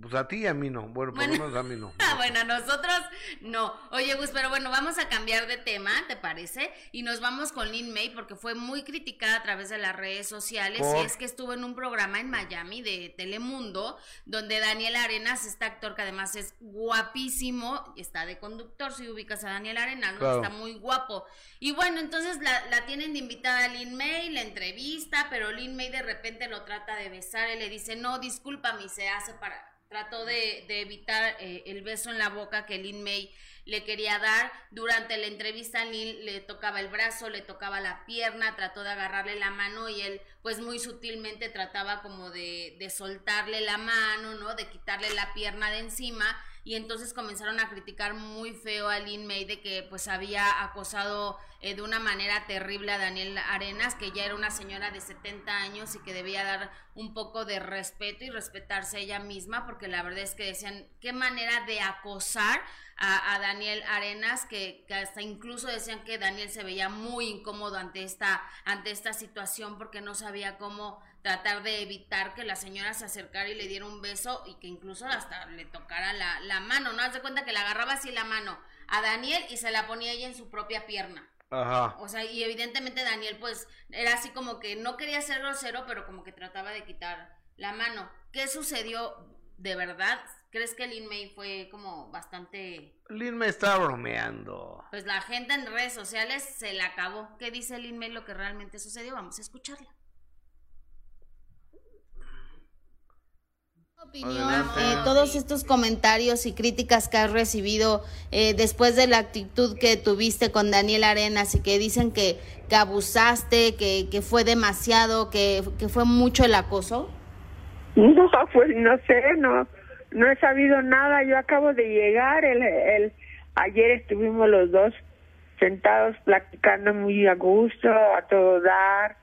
Pues a ti y a mí no. Bueno, por lo menos a mí no. Ah, bueno, a nosotros no. Oye, Gus, pero bueno, vamos a cambiar de tema, ¿te parece? Y nos vamos con Lin May porque fue muy criticada a través de las redes sociales. Y es que estuvo en un programa en Miami de Telemundo, donde Daniel Arenas, este actor que además es guapísimo, está de conductor, si ubicas a Daniel Arenas, ¿no? está muy guapo. Y bueno, entonces la, la tienen de invitada a Lin May, la entrevista, pero Lin May de repente lo trata de besar y le dice, no, discúlpame, se hace para trató de, evitar eh, el beso en la boca que Lin May le quería dar. Durante la entrevista Lin le tocaba el brazo, le tocaba la pierna, trató de agarrarle la mano y él pues muy sutilmente trataba como de, de soltarle la mano, ¿no? De quitarle la pierna de encima y entonces comenzaron a criticar muy feo a Lin May de que pues había acosado eh, de una manera terrible a Daniel Arenas, que ya era una señora de 70 años y que debía dar un poco de respeto y respetarse ella misma, porque la verdad es que decían qué manera de acosar a, Daniel Arenas, que, que, hasta incluso decían que Daniel se veía muy incómodo ante esta, ante esta situación porque no sabía cómo tratar de evitar que la señora se acercara y le diera un beso y que incluso hasta le tocara la, la mano, ¿no? Haz de cuenta que le agarraba así la mano a Daniel y se la ponía ella en su propia pierna. Ajá. O sea, y evidentemente Daniel pues era así como que no quería ser grosero, pero como que trataba de quitar la mano. ¿Qué sucedió de verdad? ¿Crees que Lin May fue como bastante... Lin May está bromeando. Pues la gente en redes sociales se la acabó. ¿Qué dice Lin May lo que realmente sucedió? Vamos a escucharla. Opinión eh, todos estos comentarios y críticas que has recibido eh, después de la actitud que tuviste con Daniel Arenas y que dicen que, que abusaste, que, que fue demasiado, que, que fue mucho el acoso? No, pues no sé, no, no he sabido nada. Yo acabo de llegar, el, el, ayer estuvimos los dos sentados platicando muy a gusto, a todo dar,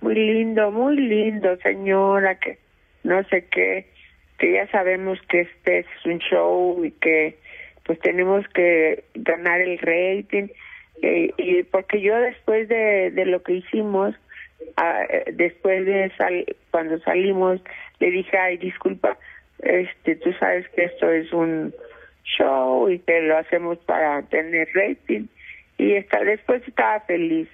muy lindo, muy lindo, señora, que no sé qué que ya sabemos que este es un show y que pues tenemos que ganar el rating eh, y porque yo después de, de lo que hicimos ah, después de cuando salimos le dije ay disculpa este tú sabes que esto es un show y que lo hacemos para tener rating y está después estaba feliz.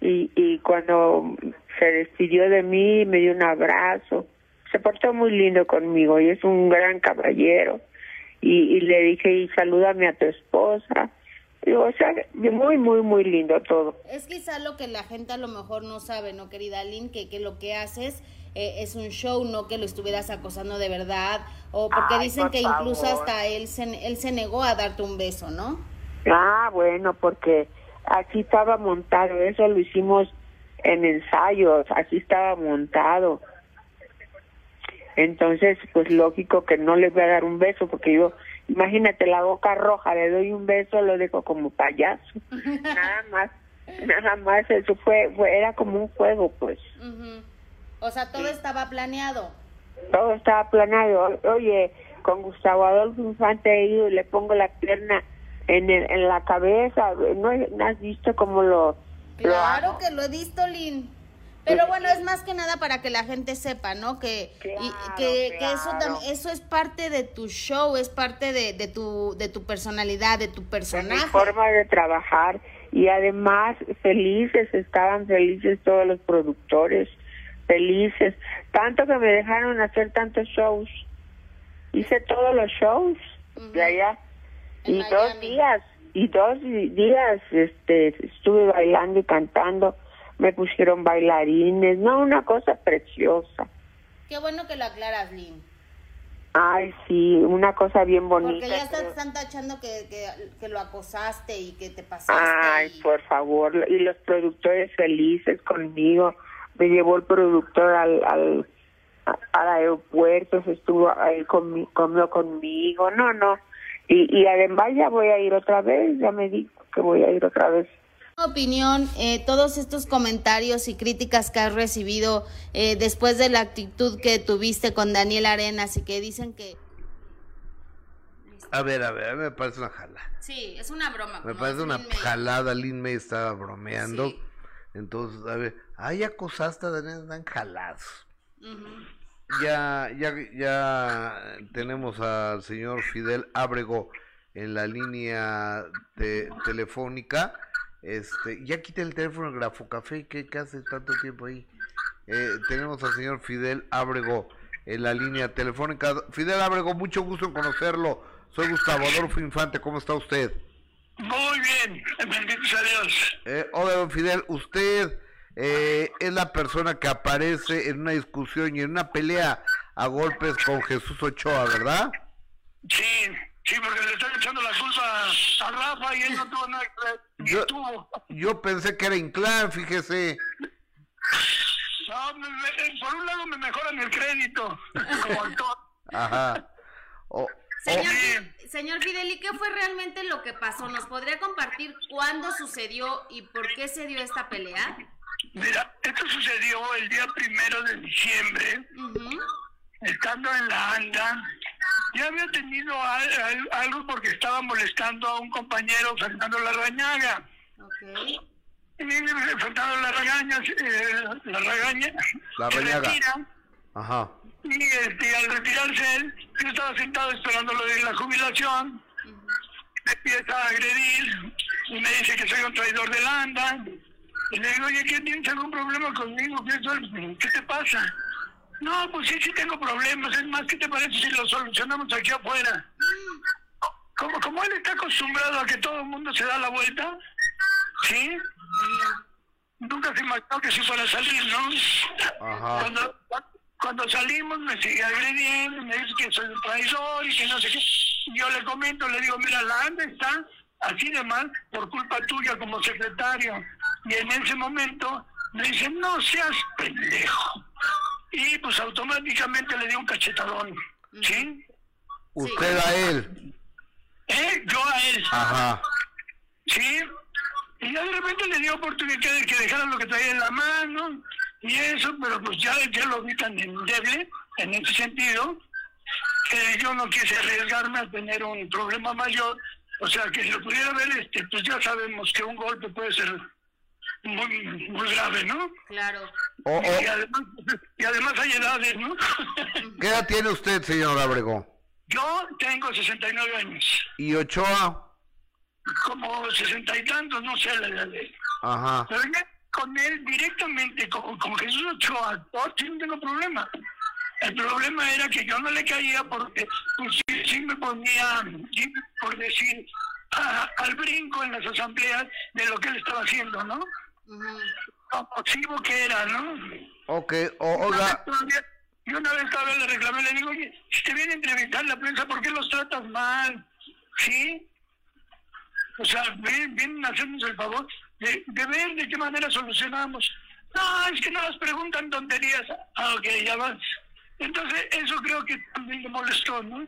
Y y cuando se despidió de mí me dio un abrazo se portó muy lindo conmigo y es un gran caballero. Y, y le dije, y salúdame a tu esposa. Digo, o sea, muy, muy, muy lindo todo. Es quizá lo que la gente a lo mejor no sabe, ¿no, querida Lynn? Que, que lo que haces eh, es un show, no que lo estuvieras acosando de verdad. O porque dicen que incluso hasta él se, él se negó a darte un beso, ¿no? Ah, bueno, porque así estaba montado. Eso lo hicimos en ensayos, así estaba montado. Entonces, pues lógico que no le voy a dar un beso porque yo, imagínate la boca roja, le doy un beso, lo dejo como payaso. nada más, nada más, eso fue, fue era como un juego, pues. O sea, todo estaba planeado. Todo estaba planeado. Oye, con Gustavo Adolfo Infante y le pongo la pierna en, el, en la cabeza. ¿No, has visto cómo lo... Claro que lo he visto, Lynn. Pero bueno, es más que nada para que la gente sepa, ¿no? Que, que, eso, eso es parte de tu show, es parte de, de, tu, de tu personalidad, de tu personaje. mi forma de trabajar. Y además felices, estaban felices todos los productores, felices, tanto que me dejaron hacer tantos shows. Hice todos los shows de allá. Y dos días, y dos días este estuve bailando y cantando me pusieron bailarines, no, una cosa preciosa. Qué bueno que lo aclaras, Lynn. Ay, sí, una cosa bien bonita. Porque ya están, están tachando que, que, que lo acosaste y que te pasaste. Ay, por favor, y los productores felices conmigo. Me llevó el productor al, al, al aeropuerto, se estuvo ahí conmi- comió conmigo. No, no. Y, y además ya voy a ir otra vez, ya me dijo que voy a ir otra vez. Opinión, eh, todos estos comentarios y críticas que has recibido eh, después de la actitud que tuviste con Daniel Arenas y que dicen que... A ver, a ver, a mí me parece una jala. Sí, es una broma. Me parece una Lin jalada, Lin May estaba bromeando. Entonces, a ver, ay, acosaste a Daniel, dan jalados. Ya, ya, ya tenemos al señor Fidel Ábrego en la línea telefónica. Este, ya quité el teléfono en Grafo Café, ¿qué, qué hace tanto tiempo ahí? Eh, tenemos al señor Fidel Ábrego en la línea telefónica. Fidel Ábrego, mucho gusto en conocerlo. Soy Gustavo Adolfo Infante, ¿cómo está usted? Muy bien, benditos a Dios. Eh, hola, don Fidel, usted eh, es la persona que aparece en una discusión y en una pelea a golpes con Jesús Ochoa, ¿verdad? Sí, sí, porque le están echando la culpa a Rafa y él no tuvo nada que Yo, tuvo. yo pensé que era Inclán, fíjese. No, me- me- por un lado me mejoran el crédito, como actor. Ajá. Señor, Fi- señor Fidel, ¿y qué fue realmente lo que pasó? ¿Nos podría compartir cuándo sucedió y por qué se dio esta pelea? Mira, esto sucedió el día primero de diciembre, estando en la ANDA. Ya había tenido al- al- algo porque estaba molestando a un compañero, Fernando Larrañaga. Y Fernando Larrañaga, eh, Larrañaga, La se Rañaga. retira, Ajá. y este, al retirarse él, yo estaba sentado esperando lo de la jubilación, me empieza a agredir y me dice que soy un traidor de la ANDA. Y le digo, oye, ¿qué tienes algún problema conmigo? ¿Qué? ¿Qué te pasa? No, pues sí, sí tengo problemas. Es más, ¿qué te parece si lo solucionamos aquí afuera? Como, como él está acostumbrado a que todo el mundo se da la vuelta, ¿sí? Nunca se imaginó que si fuera a salir, ¿no? Ajá. Cuando, cuando salimos me sigue agrediendo, me dice que soy un traidor y que no sé qué. Yo le comento, le digo, mira, la ANDA está así de mal por culpa tuya como secretario. Y en ese momento me dice, no seas pendejo. Y pues automáticamente le di un cachetadón, ¿sí? Usted a él. ¿Eh? Yo a él. Ajá. ¿Sí? Y ya de repente le dio oportunidad de que dejara lo que traía en la mano y eso, pero pues ya, ya lo vi tan endeble en ese sentido que yo no quise arriesgarme a tener un problema mayor. O sea, que si lo pudiera ver, este, pues ya sabemos que un golpe puede ser muy, muy grave, ¿no? Claro. Y, además, y además hay edades, ¿no? ¿Qué edad tiene usted, señor Ábrego? Yo tengo 69 años, ¿Y Ochoa? como sesenta y tantos, no sé la edad de él. Ajá. Pero ya con él directamente, con, con Jesús Ochoa, oh, sí no tengo problema. El problema era que yo no le caía porque pues, sí, sí me ponía, sí, por decir, a- al brinco en las asambleas de lo que él estaba haciendo, ¿no? Nocivo que era, ¿no? Ok, o- oiga, Yo una vez todavía le reclamé, le digo, oye, si te viene a entrevistar la prensa, ¿por qué los tratas mal? ¿Sí? O sea, ven- vienen a hacernos el favor de, de ver de qué manera solucionamos. No, es que no nos preguntan tonterías. Ah, ok, ya vas. Entonces, eso creo que también le molestó, ¿no?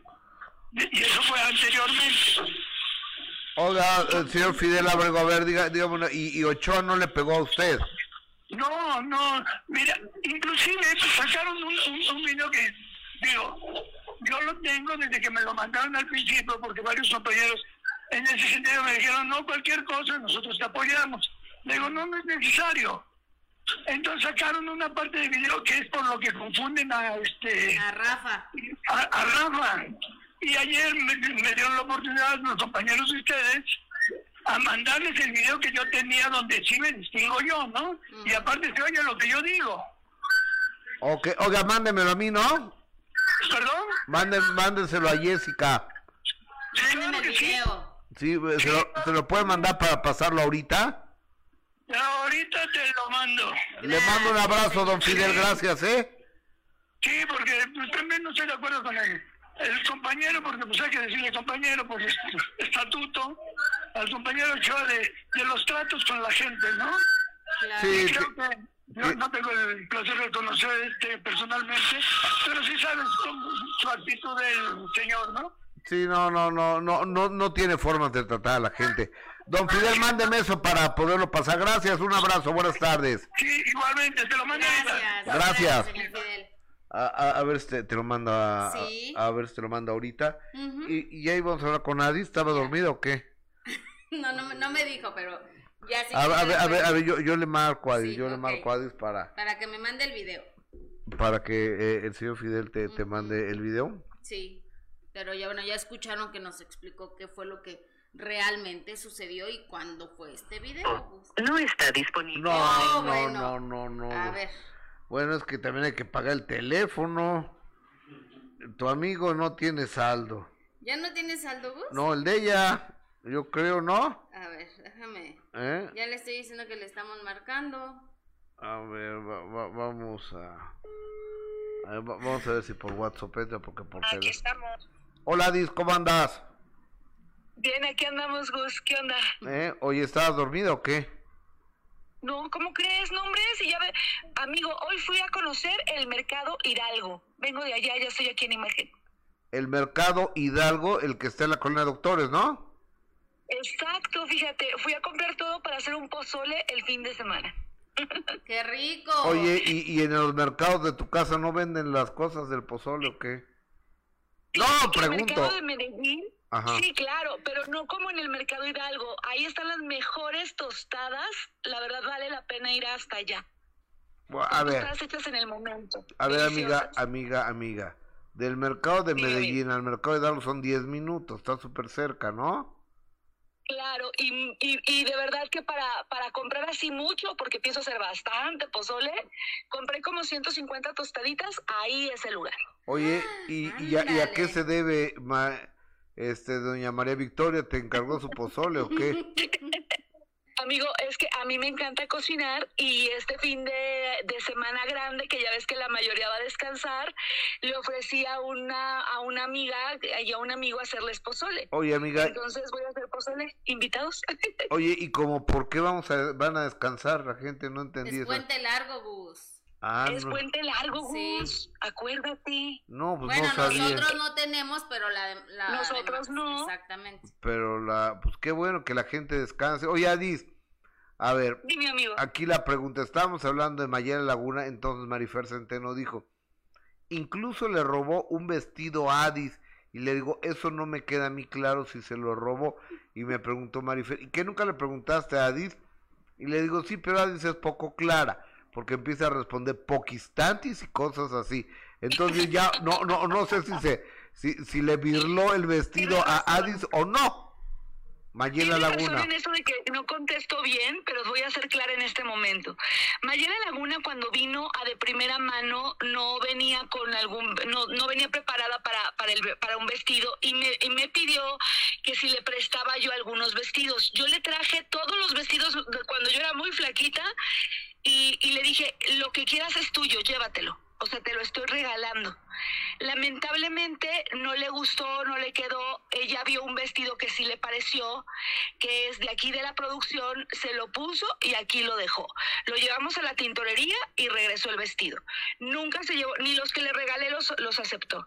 Y eso fue anteriormente. Oiga, el señor Fidel Ábrego, a ver, diga, dígame, ¿y, y Ochoa no le pegó a usted? No, no, mira, inclusive sacaron un, un, un video que, digo, yo lo tengo desde que me lo mandaron al principio, porque varios compañeros en ese sentido me dijeron, no, cualquier cosa, nosotros te apoyamos. Le digo, no, no es necesario. Entonces sacaron una parte del video que es por lo que confunden a este... A Rafa. A, a Rafa. Y ayer me, me dieron la oportunidad los compañeros de ustedes a mandarles el video que yo tenía donde sí me distingo yo, ¿no? Y aparte se oye lo que yo digo. Ok, oiga, mándemelo a mí, ¿no? ¿Perdón? Mande, mándenselo a Jessica. Mándeme el video. Sí, ¿se lo, ¿se lo puede mandar para pasarlo ahorita? Ya ahorita te lo mando. Le mando un abrazo, don Fidel, gracias, ¿eh? Sí, porque pues, también no estoy de acuerdo con el, el compañero, porque pues hay que decirle compañero por est- estatuto, al compañero Ochoa de, de los tratos con la gente, ¿no? Sí, Y creo que no, no tengo el placer de conocerte personalmente, pero sí sabes su actitud del señor, ¿no? Sí, no, no, no, no, no, no tiene formas de tratar a la gente. Don Fidel, mándeme eso para poderlo pasar. Gracias, un abrazo, buenas tardes. Sí, igualmente, te lo mando. Gracias. señor Fidel. A, a, a ver si te, te lo mando a, Sí. a, a ver si te lo mando ahorita. Ujú. y, y ahí vamos a hablar con Adi. ¿Estaba dormido o qué? No, no, me- no me dijo, pero ya sí. A, me ver, a ver, a ver, yo, yo le marco a Adi, Sí, yo le ok. marco a Adi para, Para que me mande el video. para que eh, el señor Fidel te, te mande el video. Sí. Pero ya, bueno, ya escucharon que nos explicó qué fue lo que realmente sucedió y cuándo fue este video. pues. No está disponible. No, no, bueno. no, no, no. A ver. Bueno, es que también hay que pagar el teléfono. Tu amigo no tiene saldo. ¿Ya no tienes saldo, Gus? No, el de ella, yo creo, ¿no? A ver, déjame. ¿Eh? Ya le estoy diciendo que le estamos marcando. A ver, va- va- vamos a... a ver, va- vamos a ver si por WhatsApp entra, porque por Aquí estamos. Hola, Dis, ¿cómo andas? Bien, aquí andamos, Gus. ¿Qué onda? ¿Eh? Oye, ¿estabas dormido o qué? No, ¿cómo crees? No, hombre, si ya ve... Amigo, hoy fui a conocer el mercado Hidalgo. Vengo de allá, ya estoy aquí en imagen. El mercado Hidalgo, el que está en la colonia de doctores, ¿no? Exacto, fíjate, fui a comprar todo para hacer un pozole el fin de semana. ¡Qué rico! Oye, ¿y, y en los mercados de tu casa no venden las cosas del pozole o qué? No, El pregunto. mercado de Medellín, Ajá. sí, claro, pero no como en el mercado Hidalgo. Ahí están las mejores tostadas. La verdad vale la pena ir hasta allá. A ver, Tostadas hechas en el momento. a ver, amiga, amiga, amiga. Del mercado de. Medellín al mercado de Hidalgo son 10 minutos, está súper cerca, ¿no? Claro, y, y, y de verdad que para, para comprar así mucho, porque pienso hacer bastante pozole, compré como 150 tostaditas, ahí es el lugar. Oye, ¿y, y, a, y a qué se debe, ma- este, doña María Victoria, te encargó su pozole o qué? Amigo, es que a mí me encanta cocinar y este fin de, de semana grande, que ya ves que la mayoría va a descansar, le ofrecí a una, a una amiga y a un amigo hacerles pozole. Oye, amiga. Entonces voy a hacer pozole. ¿Invitados? Oye, ¿y como por qué vamos a, van a descansar? La gente no entendí Es eso. puente largo, Gus. Ah, es no, puente largo, Sí. Gus. Acuérdate. no, pues bueno, no sabía. nosotros no tenemos, pero la, Nosotros demás, no. Exactamente. Pero la, pues qué bueno que la gente descanse. Oye, Adis, a ver, Dime, amigo. aquí la pregunta, estábamos hablando de Mayela Laguna, entonces Marifer Centeno dijo, incluso le robó un vestido a Adis, y le digo, eso no me queda a mí claro si se lo robó, y me preguntó Marifer, ¿y qué nunca le preguntaste a Adis? Y le digo, sí, pero Adis es poco clara, porque empieza a responder poquistantis y cosas así. Entonces ya, no, no, no sé si se, si, si le virló el vestido a Adis o no. Mayela Laguna. en eso de que no contesto bien, pero voy a ser clara en este momento. Mayela Laguna cuando vino a de primera mano no venía con algún, no, no venía preparada para, para, el, para un vestido y me, y me pidió que si le prestaba yo algunos vestidos. Yo le traje todos los vestidos de cuando yo era muy flaquita y, y le dije, lo que quieras es tuyo, llévatelo. O sea, te lo estoy regalando. Lamentablemente no le gustó, no le quedó. Ella vio un vestido que sí le pareció, que es de aquí de la producción, se lo puso y aquí lo dejó. Lo llevamos a la tintorería y regresó el vestido. Nunca se llevó, ni los que le regalé los, los aceptó.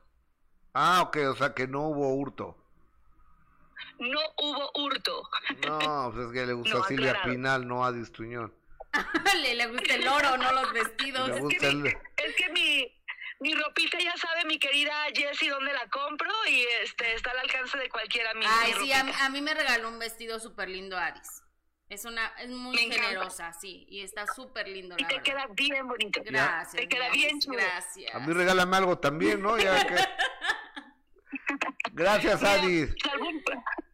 Ah, ok, o sea que no hubo hurto. No hubo hurto. No, pues es que le gusta No, a Silvia aclarado. Pinal, no a Distuñón. le, le gusta el oro, no los vestidos. Le gusta el... Es que mi, mi ropita ya sabe mi querida Jessie dónde la compro y este está al alcance de cualquiera. Mi, Ay, mi sí, a, mí- a mí me regaló un vestido súper lindo Aris. Es una, es muy Me encanta. generosa, sí, y está súper lindo, Y la te verdad. queda bien bonito. Gracias. Te queda bien Aris, chulo. Gracias. A mí regálame algo también, ¿no? Ya que... Gracias, Adis. Algún-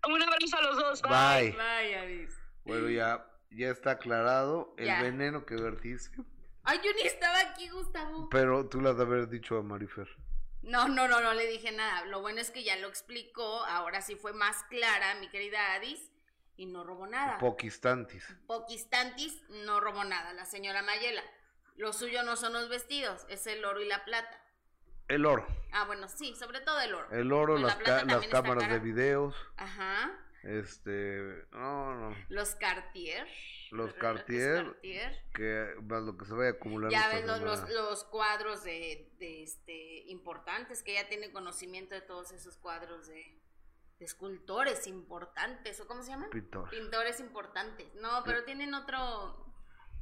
Un abrazo a los dos. Bye. Bye, Aris. Bueno, ya, ya está aclarado el Ya. veneno que vertiste. Ay, yo ni estaba aquí, Gustavo. Pero tú le has de haber dicho a Marifer. No, no, no, no le dije nada. Lo bueno es que ya lo explicó. Ahora sí fue más clara, mi querida Adis, y no robó nada. Poquistantis. Poquistantis no robó nada, la señora Mayela. Lo suyo no son los vestidos, es el oro y la plata. El oro. Ah, bueno, sí, sobre todo el oro. El oro, Pero las, ca- las cámaras de videos. Ajá. Este, no, no. Los Cartier. Los Cartier, Cartier. que más lo que se vaya a acumular. Ya ves los, los, los cuadros de, de este importantes, que ya tiene conocimiento de todos esos cuadros de, de escultores importantes, ¿o cómo se llaman? Pintores. Pintores importantes. No, pero tienen otro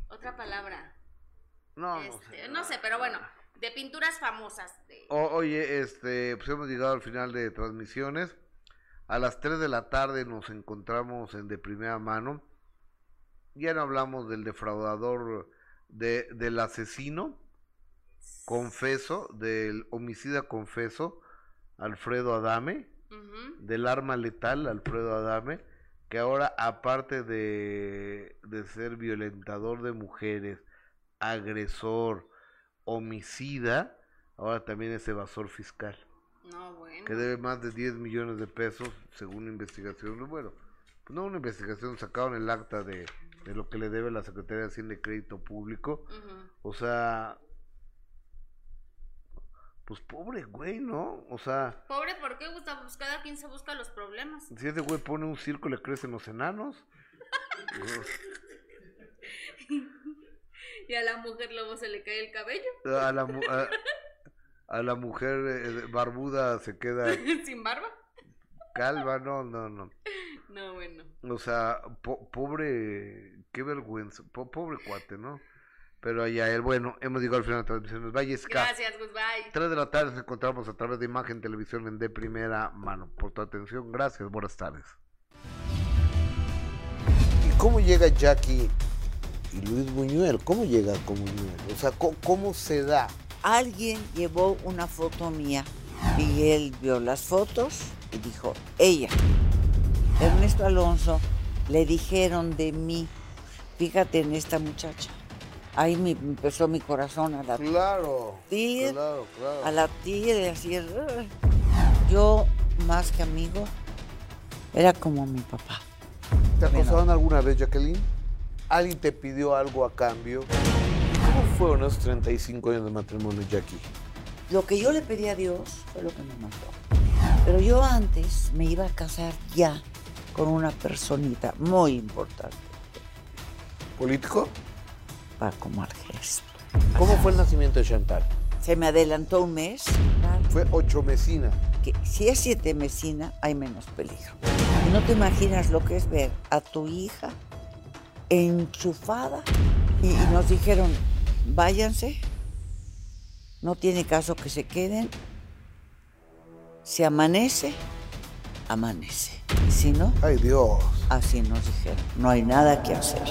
otra palabra. No, no Este, sé. no sé, pero bueno, de pinturas famosas. de- O- oye, este, pues hemos llegado al final de transmisiones. A las 3 de la tarde nos encontramos en de primera mano. Ya no hablamos del defraudador, de, del asesino, confeso, del homicida confeso, Alfredo Adame, del arma letal, Alfredo Adame, que ahora aparte de, de ser violentador de mujeres, agresor, homicida, ahora también es evasor fiscal No, bueno. que debe más de 10 millones de pesos según investigación. Bueno, pues no una investigación, sacaron el acta de, de lo que le debe la Secretaría de Hacienda y Crédito Público. O sea, pues pobre güey, ¿no? O sea, Pobre, ¿por qué Gustavo? Pues cada quien se busca los problemas. si ese güey pone un circo le crecen los enanos. Y a la mujer luego se le cae el cabello. A la, a, a la mujer eh, barbuda se queda Sin barba. calva, no, no, no. No, bueno. O sea, po- pobre, qué vergüenza, po- pobre cuate, ¿no? Pero allá él, bueno, hemos llegado al final de la transmisión. Valles Gracias, Gus, bye. 3 de la tarde nos encontramos a través de Imagen Televisión en de primera mano. Por tu atención, gracias, buenas tardes. ¿Y cómo llega Jackie y Luis Buñuel? ¿Cómo llega con Buñuel? O sea, ¿cómo, cómo se da? Alguien llevó una foto mía y él vio las fotos y dijo, ella. Ernesto Alonso le dijeron de mí, fíjate en esta muchacha. Ahí me empezó mi corazón a latir. Claro, claro, claro. a latir, y así. Yo, más que amigo, era como mi papá. ¿Te acosaron alguna vez, Jacqueline? ¿Alguien te pidió algo a cambio? ¿Cómo fueron esos 35 años de matrimonio, Jackie? Lo que yo le pedí a Dios fue lo que me mandó. Pero yo antes me iba a casar ya con una personita muy importante. ¿Político? Paco Marges. ¿Cómo fue el nacimiento de Chantal? Se me adelantó un mes. Fue ocho mesina. Que si es siete mesina, hay menos peligro. No te imaginas lo que es ver a tu hija enchufada. Y, y nos dijeron, váyanse. No tiene caso que se queden. Si amanece, amanece. Si no, ay Dios. Así nos dijeron. No hay nada que hacer.